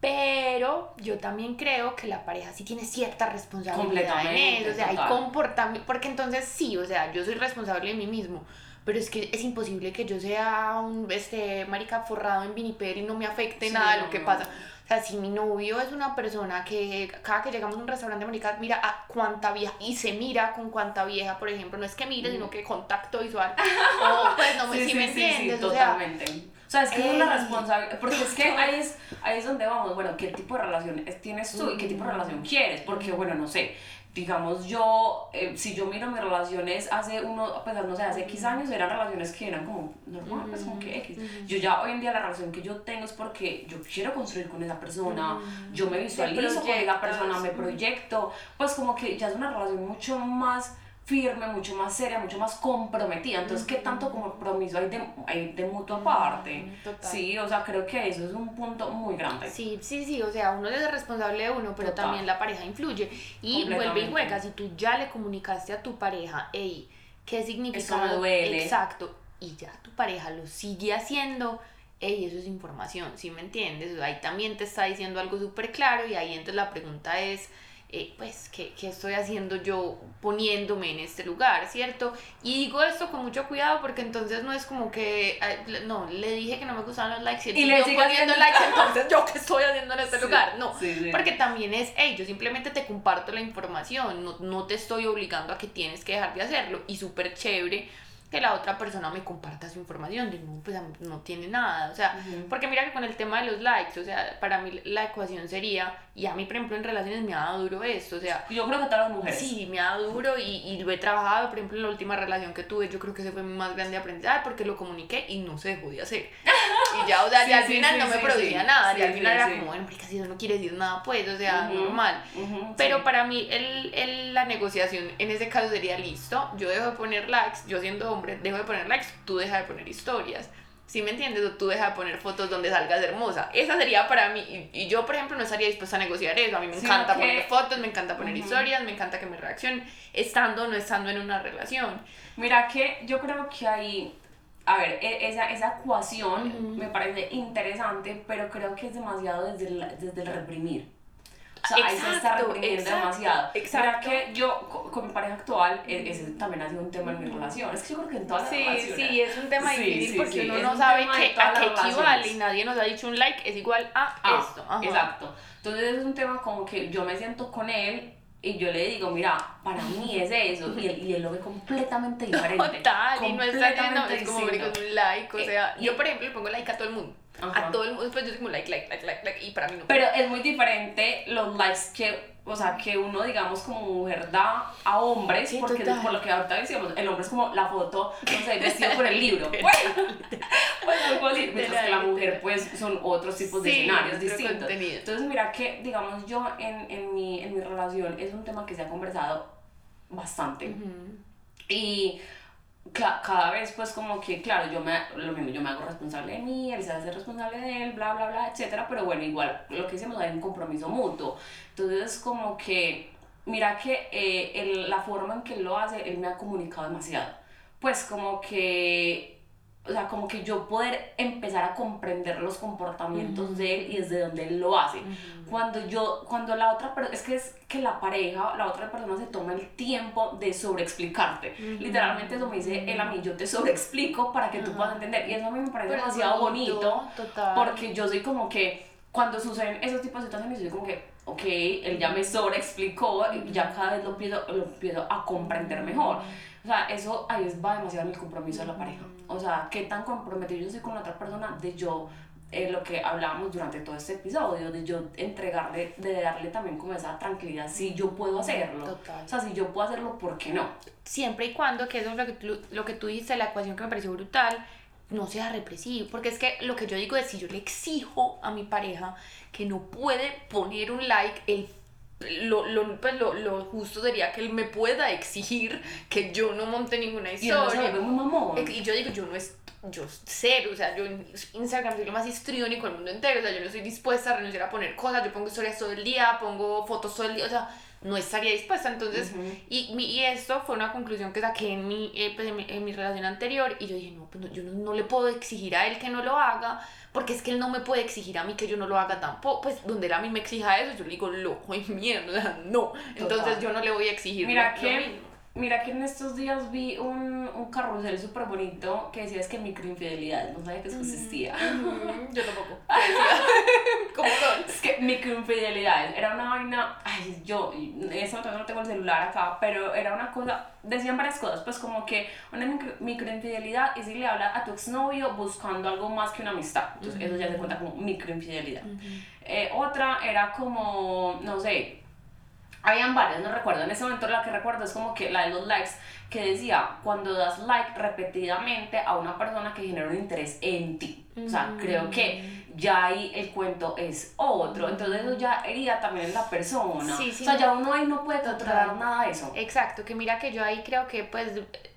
Pero yo también creo que la pareja sí tiene cierta responsabilidad en eso. O sea, hay comportamiento. Porque entonces sí, o sea, yo soy responsable de mí mismo. Pero es que es imposible que yo sea un este, marica forrado en viniper y no me afecte Sí, nada de lo que pasa. O sea, si mi novio es una persona que cada que llegamos a un restaurante, marica, mira a cuánta vieja y se mira con cuánta vieja, por ejemplo, no es que mire, sino que contacto visual. O pues no me Sí, si sí, me sí, sí, entiendes, o sea, totalmente. O sea, es que es una Ey. responsabilidad, porque es que ahí es, ahí es donde vamos, bueno, ¿qué tipo de relación es- tienes tú y qué tipo de relación quieres? Porque, bueno, no sé, digamos yo, eh, si yo miro mis relaciones hace uno, pues no sé, hace X años eran relaciones que eran como normal, pues como que X. Yo ya hoy en día la relación que yo tengo es porque yo quiero construir con esa persona, yo me visualizo con esa persona, me proyecto, pues como que ya es una relación mucho más firme, mucho más seria, mucho más comprometida. Entonces, ¿qué tanto compromiso hay de, hay de mutua parte? total. Sí, o sea, creo que eso es un punto muy grande. Sí, sí, sí, o sea, uno es responsable de uno, pero Total. también la pareja influye. Y vuelve y juega, si tú ya le comunicaste a tu pareja, hey, ¿qué significa? Esto me duele. Exacto, y ya tu pareja lo sigue haciendo, hey, eso es información, ¿sí me entiendes? O sea, ahí también te está diciendo algo súper claro y ahí entonces la pregunta es... eh, pues, ¿qué, ¿qué estoy haciendo yo poniéndome en este lugar, cierto? Y digo esto con mucho cuidado porque entonces no es como que, no, le dije que no me gustaban los likes y, Y le sigue poniendo likes, entonces yo qué estoy haciendo en este Sí, lugar, no. sí, sí. Porque también es, hey, yo simplemente te comparto la información, no, no te estoy obligando a que tienes que dejar de hacerlo. Y súper chévere que la otra persona me comparta su información, de no, pues no tiene nada, o sea, porque mira que con el tema de los likes, o sea, para mí la ecuación sería, y a mí por ejemplo en relaciones me ha dado duro esto, o sea, Yo creo que a todas las mujeres. Sí, me ha dado duro y, y lo he trabajado, por ejemplo, en la última relación que tuve, yo creo que ese fue mi más grande aprendizaje porque lo comuniqué y no se dejó de hacer. Y ya, o sea, Sí, ya al sí, final sí, no me producía nada, ya al final era como, bueno, marica, si no quiere decir nada, pues, o sea, Ujú, normal. ujú, Pero sí. para mí el, el- la negociación en ese caso sería listo, yo dejo de poner likes, yo siendo hombre dejo de poner likes, tú deja de poner historias. ¿Sí me entiendes? O tú deja de poner fotos donde salgas hermosa. Esa sería para mí. Y, y yo, por ejemplo, no estaría dispuesta a negociar eso. A mí me encanta que- poner fotos, me encanta poner historias, me encanta que me reaccionen, estando o no estando en una relación. Mira que yo creo que hay, a ver, e- esa, esa ecuación me parece interesante, pero creo que es demasiado desde el, desde el reprimir. O sea, ahí se está Exacto, reprimiendo exacto, demasiado. exacto. Mira que yo co- con, mi pareja actual, e- ese también ha sido un tema en mi relación. Es que yo creo que en todas las Sí, relaciones. sí, es un tema Sí, difícil sí, porque sí, uno es no un sabe todas a qué equivale y nadie nos ha dicho un like es igual a Ah, esto. Ajá. Exacto. Entonces es un tema como que yo me siento con él y yo le digo, mira, para mí es eso. Y él, y él lo ve completamente diferente. Total, y no está viendo, completamente es como un like, o Eh, sea, y- yo por ejemplo le pongo like a todo el mundo, Ajá. a todo el mundo, después yo soy como like, like, like, like, like, y para mí no. Pero es muy diferente los likes que, o sea, que uno, digamos, como mujer da a hombres, Sí, porque total. por lo que ahorita decíamos, el hombre es como la foto, no sé, vestido con el libro. Bueno, pues algo así, mientras que la mujer, pues, son otros tipos de Sí, escenarios distintos. contenido. Entonces, mira que, digamos, yo en, en, mi, en mi relación es un tema que se ha conversado bastante. Ujú. Y cada vez pues como que, claro, yo me, lo mismo, yo me hago responsable de mí, él se hace responsable de él, bla, bla, bla, etcétera, pero bueno, igual lo que hicimos hay un compromiso mutuo. Entonces como que, mira que eh, la forma en que él lo hace, él me ha comunicado demasiado. Pues como que o sea, como que yo poder empezar a comprender los comportamientos de él y desde donde él lo hace. Cuando yo, cuando la otra persona, es que es que la pareja, la otra persona se toma el tiempo de sobreexplicarte. Literalmente eso me dice él a mí, yo te sobreexplico para que tú puedas entender. Y eso a mí me parece demasiado bonito, porque yo soy como que cuando suceden esos tipos de situaciones, yo soy como que, ok, él ya me sobreexplicó y ya cada vez lo empiezo, lo empiezo a comprender mejor. O sea, eso ahí va demasiado en el compromiso de la pareja. O sea, qué tan comprometido yo soy con la otra persona de yo, eh, lo que hablábamos durante todo este episodio, de yo entregarle, de darle también como esa tranquilidad, si yo puedo hacerlo. Total. O sea, si yo puedo hacerlo, ¿por qué no? Siempre y cuando, que eso es lo que tú, lo que tú dices, la ecuación que me pareció brutal, no sea represivo, porque es que lo que yo digo es si yo le exijo a mi pareja que no puede poner un like, el lo, lo, pues lo, lo, justo sería que él me pueda exigir que yo no monte ninguna historia. Y, y yo digo, yo no es yo cero, o sea, yo en Instagram soy lo más histriónico del mundo entero, o sea, yo no estoy dispuesta a renunciar a poner cosas, yo pongo historias todo el día, pongo fotos todo el día, o sea, no estaría dispuesta, entonces, y, y esto fue una conclusión que saqué en mi, eh, pues, en mi, en mi, relación anterior, y yo dije, no, pues yo no, no, le puedo exigir a él que no lo haga, porque es que él no me puede exigir a mí que yo no lo haga tampoco, pues donde él a mí me exija eso, yo le digo, loco y mierda, no, entonces yo no le voy a exigir. Mira que, mira que en estos días vi un, un carrusel súper bonito que decía es que microinfidelidad, no sabía que eso existía. yo tampoco. ¿Cómo son? Es que microinfidelidades, era una vaina, ay, yo en ese momento no tengo el celular acá, pero era una cosa, decían varias cosas, pues como que una microinfidelidad es si le habla a tu exnovio buscando algo más que una amistad, entonces eso ya se cuenta como microinfidelidad. eh, otra era como, no sé, habían varias, no recuerdo. En ese momento la que recuerdo es como que la de los likes, que decía, cuando das like repetidamente a una persona que genera un interés en ti. O sea, creo que ya ahí el cuento es otro. Entonces eso ya hería también en la persona. Sí, sí, o sea, ya uno ahí no puede controlar nada de eso. Exacto, que mira que yo ahí creo que pues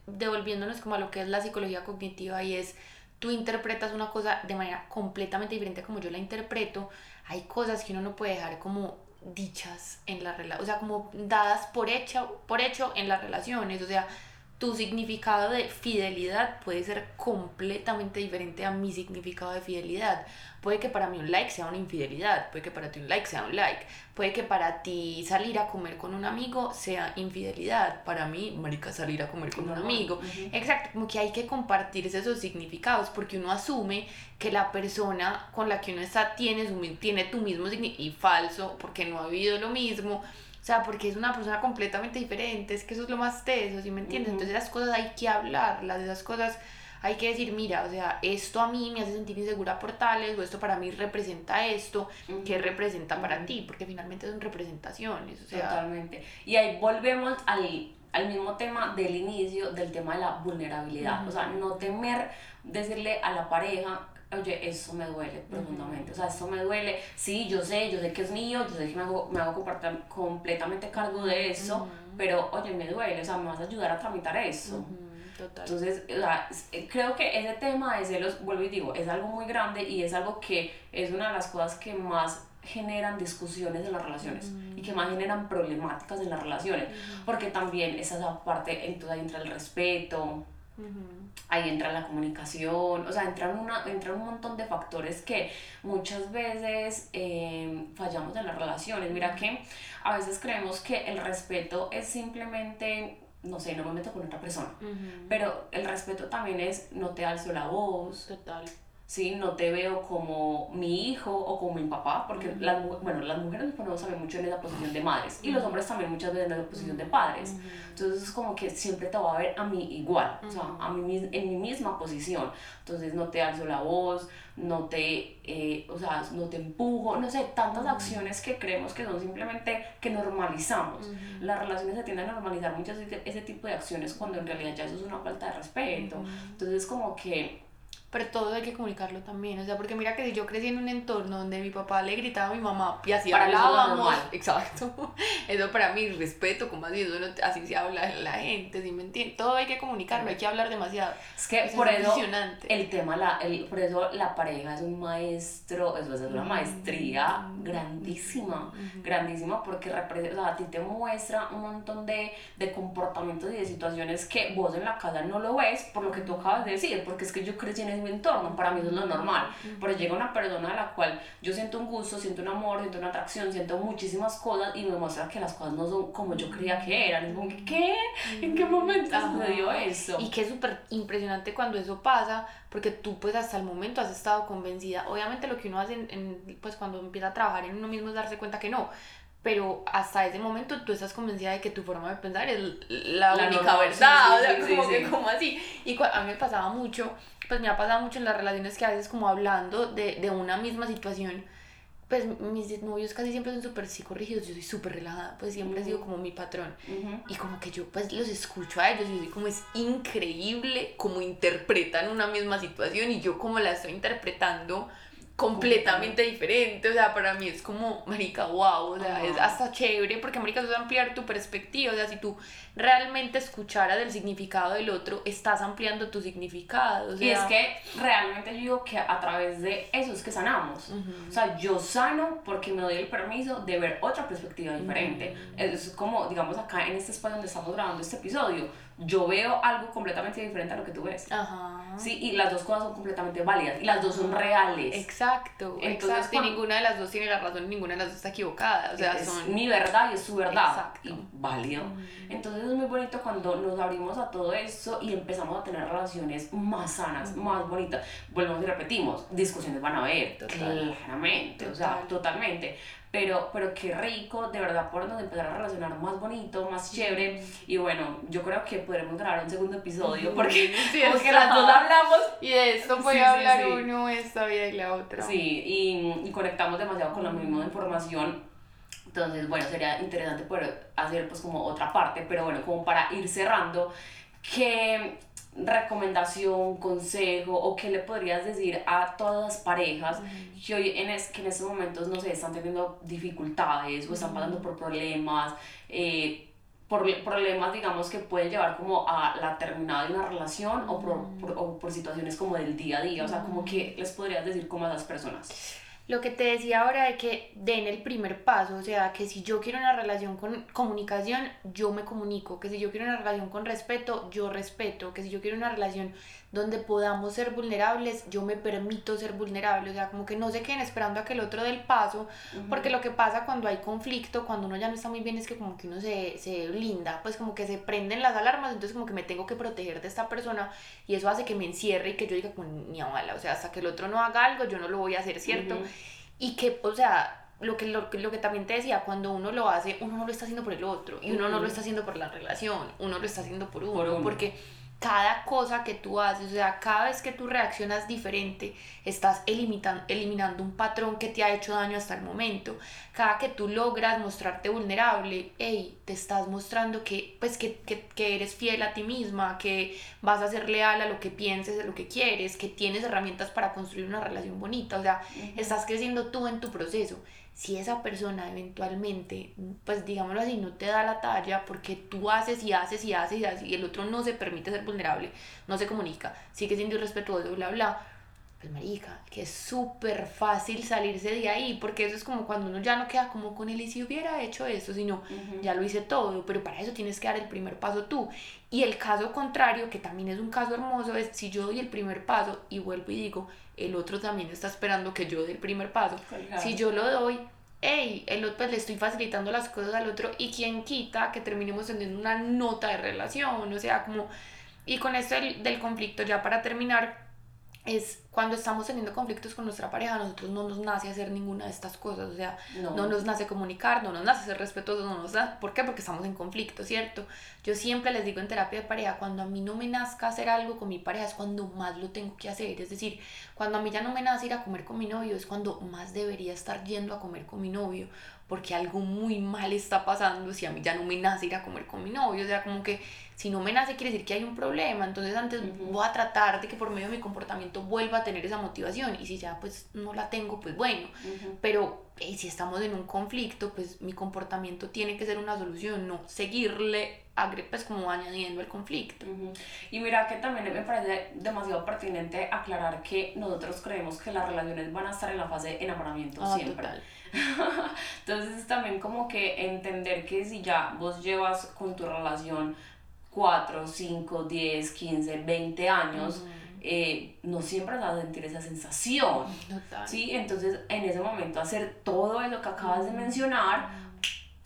devolviéndonos como a lo que es la psicología cognitiva y es tú interpretas una cosa de manera completamente diferente como yo la interpreto, hay cosas que uno no puede dejar como dichas en la relación, o sea, como dadas por hecho, por hecho en las relaciones, o sea, tu significado de fidelidad puede ser completamente diferente a mi significado de fidelidad. Puede que para mí un like sea una infidelidad, puede que para ti un like sea un like, puede que para ti salir a comer con un amigo sea infidelidad, para mí, marica, salir a comer con un amigo. Exacto, como que hay que compartir esos significados porque uno asume que la persona con la que uno está tiene, su, tiene tu mismo significado y falso porque no ha vivido lo mismo o sea, porque es una persona completamente diferente, es que eso es lo más teso, ¿sí me entiendes? Entonces esas cosas hay que hablarlas, esas cosas hay que decir, mira, o sea, esto a mí me hace sentir insegura por tales, o esto para mí representa esto, ¿qué representa para ti? Porque finalmente son representaciones, o sea... Totalmente. Y ahí volvemos al, al mismo tema del inicio, del tema de la vulnerabilidad, o sea, no temer decirle a la pareja, oye, eso me duele profundamente, o sea, eso me duele, sí, yo sé, yo sé que es mío, yo sé que me hago, me hago completamente cargo de eso, pero oye, me duele, o sea, me vas a ayudar a tramitar eso. Total. Entonces, o sea, eh, creo que ese tema de celos, vuelvo y digo, es algo muy grande y es algo que es una de las cosas que más generan discusiones en las relaciones y que más generan problemáticas en las relaciones, porque también esa parte, entonces ahí entra el respeto, Ahí entra la comunicación, o sea, entran, una, entran un montón de factores que muchas veces eh, fallamos en las relaciones. Mira que a veces creemos que el respeto es simplemente, no sé, no me meto con otra persona, pero el respeto también es no te alzo la voz. Total ¿sí? No te veo como mi hijo o como mi papá, porque las, bueno, las mujeres nos ponemos también mucho en esa posición de madres y los hombres también muchas veces en esa posición de padres. Entonces es como que siempre te va a ver a mí igual, o sea, a mí, en mi misma posición. Entonces no te alzo la voz, no te, eh, o sea, no te empujo, no sé, tantas acciones que creemos que son simplemente que normalizamos. Las relaciones se tienden a normalizar muchas ese tipo de acciones cuando en realidad ya eso es una falta de respeto. Entonces como que pero todo hay que comunicarlo también, o sea, porque mira que si yo crecí en un entorno donde mi papá le gritaba a mi mamá y así Para eso hablábamos, exacto, eso para mí, respeto, como así, eso no- así se habla la gente, ¿sí me entiendes? Todo hay que comunicarlo, hay que hablar demasiado. Es que O sea, por es eso impresionante. el tema, la, el, por eso la pareja es un maestro, eso es una maestría grandísima, grandísima, porque o sea, a ti te muestra un montón de, de comportamientos y de situaciones que vos en la casa no lo ves por lo que tú acabas de decir, porque es que yo crecí en ese entorno, para mí eso es lo normal, pero llega una persona a la cual yo siento un gusto, siento un amor, siento una atracción, siento muchísimas cosas y me muestra que las cosas no son como yo creía que eran, es como que, ¿qué? ¿En qué momento sucedió eso? Y que es súper impresionante cuando eso pasa, porque tú pues hasta el momento has estado convencida. Obviamente lo que uno hace en, en, pues cuando empieza a trabajar en uno mismo es darse cuenta que no. Pero hasta ese momento tú estás convencida de que tu forma de pensar es la, La única normal, verdad. sí, o sea, sí, sí, como sí. que como así. Y a mí me pasaba mucho, pues me ha pasado mucho en las relaciones que a veces como hablando de, de una misma situación, pues mis novios casi siempre son súper psicorrígidos, yo soy súper relajada, pues siempre he sido como mi patrón. Ujú. Y como que yo pues los escucho a ellos y soy como es increíble cómo interpretan una misma situación y yo como la estoy interpretando completamente diferente, o sea, para mí es como, marica, wow, o sea, es hasta chévere porque, marica, eso es ampliar tu perspectiva, o sea, si tú realmente escucharas el significado del otro, estás ampliando tu significado, o sea, Y es que realmente yo digo que a través de eso es que sanamos. Ujú. O sea, yo sano porque me doy el permiso de ver otra perspectiva diferente. Es como, digamos, acá en este espacio donde estamos grabando este episodio, yo veo algo completamente diferente a lo que tú ves. Ajá. Sí, y las dos cosas son completamente válidas y las dos son reales. Exacto, Entonces, exacto, y ninguna de las dos tiene la razón, ninguna de las dos está equivocada, o sea, es son... mi verdad y es su verdad Exacto. y válido. Entonces es muy bonito cuando nos abrimos a todo eso y empezamos a tener relaciones más sanas, más bonitas. Volvemos y repetimos, discusiones van a haber, Total. claramente, o sea, Total. totalmente. Pero, pero qué rico, de verdad, podernos empezar a relacionar más bonito, más chévere. Y bueno, yo creo que podremos grabar un segundo episodio porque, Sí, porque las dos hablamos Y de esto puede Sí, hablar sí. uno esta vida y la otra. Sí, y, y conectamos demasiado con la misma información. Entonces, bueno, sería interesante poder hacer pues como otra parte, pero bueno, como para ir cerrando, ¿qué recomendación, consejo o qué le podrías decir a todas las parejas que hoy en, es, que en estos momentos, no sé, están teniendo dificultades o están pasando por problemas? eh, por problemas, digamos, que pueden llevar como a la terminada de una relación o, por, por- o por situaciones como del día a día, o sea, como que les podrías decir como a esas personas. Lo que te decía ahora de que den el primer paso, o sea, que si yo quiero una relación con comunicación, yo me comunico, que si yo quiero una relación con respeto, yo respeto, que si yo quiero una relación donde podamos ser vulnerables, yo me permito ser vulnerable, o sea, como que no se queden esperando a que el otro dé el paso, porque lo que pasa cuando hay conflicto, cuando uno ya no está muy bien, es que como que uno se, se blinda, pues como que se prenden las alarmas, entonces como que me tengo que proteger de esta persona y eso hace que me encierre y que yo diga como ni a bala, o sea, hasta que el otro no haga algo, yo no lo voy a hacer, ¿cierto? Y que, o sea, lo que, lo, que- lo que también te decía, cuando uno lo hace, uno no lo está haciendo por el otro, y uno no lo está haciendo por la relación, uno lo está haciendo por uno, Por uno. porque cada cosa que tú haces, o sea, cada vez que tú reaccionas diferente, estás eliminando un patrón que te ha hecho daño hasta el momento. Cada que tú logras mostrarte vulnerable, hey, te estás mostrando que, pues, que, que, que eres fiel a ti misma, que vas a ser leal a lo que pienses, a lo que quieres, que tienes herramientas para construir una relación bonita, o sea, estás creciendo tú en tu proceso. Si esa persona eventualmente, pues digámoslo así, no te da la talla porque tú haces y haces y haces y haces y el otro no se permite ser vulnerable, no se comunica, sigue siendo irrespetuoso, bla, bla, pues marica, que es súper fácil salirse de ahí porque eso es como cuando uno ya no queda como con él y si hubiera hecho eso, sino ya lo hice todo, pero para eso tienes que dar el primer paso tú. Y el caso contrario, que también es un caso hermoso, es si yo doy el primer paso y vuelvo y digo, el otro también está esperando que yo dé el primer paso. Claro. Si yo lo doy, hey, el otro pues le estoy facilitando las cosas al otro y quien quita que terminemos teniendo una nota de relación, o sea, como... Y con esto del, del conflicto, ya para terminar, es cuando estamos teniendo conflictos con nuestra pareja, a nosotros no nos nace hacer ninguna de estas cosas, o sea, no, nos nace comunicar, no nos nace ser respetuosos, no nos nace, ¿por qué? Porque estamos en conflicto, ¿cierto? Yo siempre les digo en terapia de pareja, cuando a mí no me nazca hacer algo con mi pareja es cuando más lo tengo que hacer, es decir, cuando a mí ya no me nace ir a comer con mi novio es cuando más debería estar yendo a comer con mi novio, porque algo muy mal está pasando si a mí ya no me nace ir a comer con mi novio, o sea, como que si no me nace quiere decir que hay un problema, entonces antes voy a tratar de que por medio de mi comportamiento vuelva a tener esa motivación. Y si ya pues no la tengo, pues bueno, pero si estamos en un conflicto, pues mi comportamiento tiene que ser una solución, no seguirle pues como añadiendo el conflicto. Y mira que también me parece demasiado pertinente aclarar que nosotros creemos que las relaciones van a estar en la fase de enamoramiento ah, siempre. Entonces también como que entender que si ya vos llevas con tu relación 4, 5, 10, 15, 20 años, eh, no siempre vas a sentir esa sensación. ¿sí? Entonces, en ese momento, hacer todo eso que acabas de mencionar,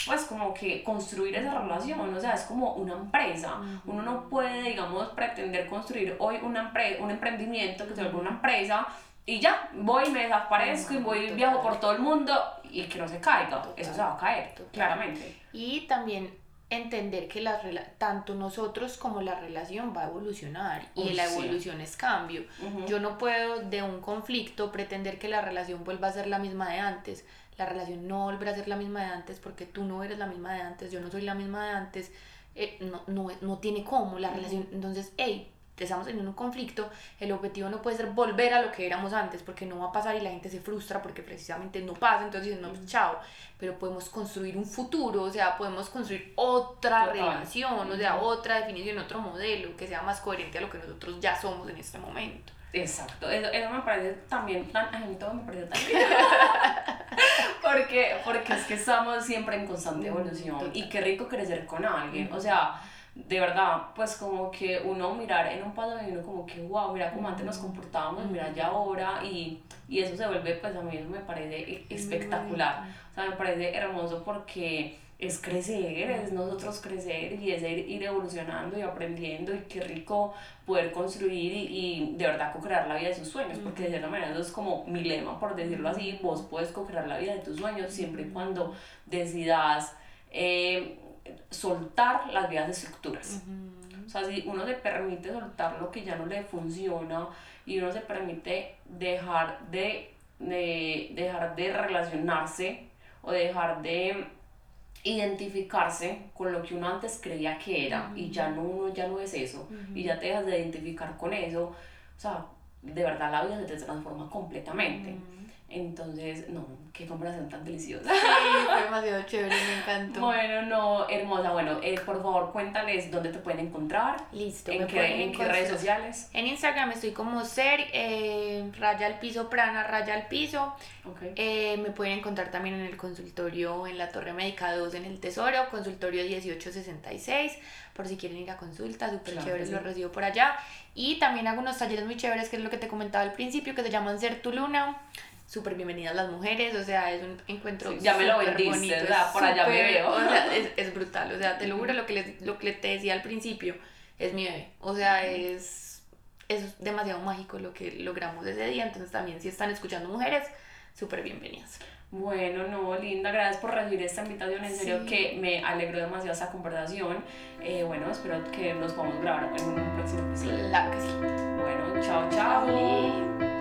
pues como que construir esa relación, o sea, es como una empresa. Uno no puede, digamos, pretender construir hoy una un emprendimiento que se vuelva una empresa y ya, voy, me desaparezco y voy, viajo por todo el mundo y que no se caiga. Eso se va a caer, claramente. Y también entender que la, tanto nosotros como la relación va a evolucionar y la evolución es cambio. Yo no puedo de un conflicto pretender que la relación vuelva a ser la misma de antes. La relación no volverá a ser la misma de antes porque tú no eres la misma de antes, yo no soy la misma de antes. Eh, no, no, no, tiene cómo la relación. Entonces, hey, estamos en un conflicto, el objetivo no puede ser volver a lo que éramos antes, porque no va a pasar y la gente se frustra porque precisamente no pasa, entonces dicen, no, pues, chao, pero podemos construir un futuro, o sea, podemos construir otra relación, o sea, otra definición, otro modelo que sea más coherente a lo que nosotros ya somos en este momento. Exacto, eso, eso me parece también tan, a mí todo me parece tan porque, porque es que estamos siempre en constante evolución y qué rico crecer con alguien, o sea, de verdad, pues como que uno mirar en un pasado y uno como que, wow, mira cómo antes nos comportábamos, mira ya ahora, y, y eso se vuelve, pues a mí eso me parece e, espectacular, o sea, me parece hermoso porque es crecer, es nosotros crecer y es ir, evolucionando y aprendiendo y qué rico poder construir y, y de verdad co-crear la vida de sus sueños, porque de cierta manera eso es como mi lema, por decirlo así, vos puedes co-crear la vida de tus sueños siempre y cuando decidas... Eh, soltar las viejas estructuras. O sea, si uno se permite soltar lo que ya no le funciona y uno se permite dejar de, de dejar de relacionarse o dejar de identificarse con lo que uno antes creía que era y ya no uno ya no es eso y ya te dejas de identificar con eso, o sea, de verdad la vida se te transforma completamente. Entonces, no, qué comparación tan deliciosa. Sí, fue demasiado chévere, me encantó. Bueno, no, hermosa. Bueno, eh, por favor, cuéntales dónde te pueden encontrar. Listo. ¿En, qué, ¿en qué redes sociales? En Instagram estoy como ser, eh, raya al piso, prana, raya al piso. Okay. Eh, me pueden encontrar también en el consultorio en la Torre Médica 2 en el Tesoro, consultorio 1866, por si quieren ir a consulta, súper chéveres, lo recibo por allá. Y también hago unos talleres muy chéveres, que es lo que te comentaba al principio, que se llaman Ser tu Luna súper bienvenidas las mujeres, o sea, es un encuentro ya me lo vendiste, o sea, por allá me veo. O sea, es, es, brutal, o sea, te lo juro lo que, les, lo que te decía al principio, es mi bebé, o sea, es, es demasiado mágico lo que logramos ese día, entonces también si están escuchando mujeres, súper bienvenidas. Bueno, no, linda, gracias por recibir esta invitación, en serio que me alegró demasiado esta conversación, eh, bueno, espero que nos podamos grabar en un próximo episodio. Claro que sí. Bueno, chao, chao.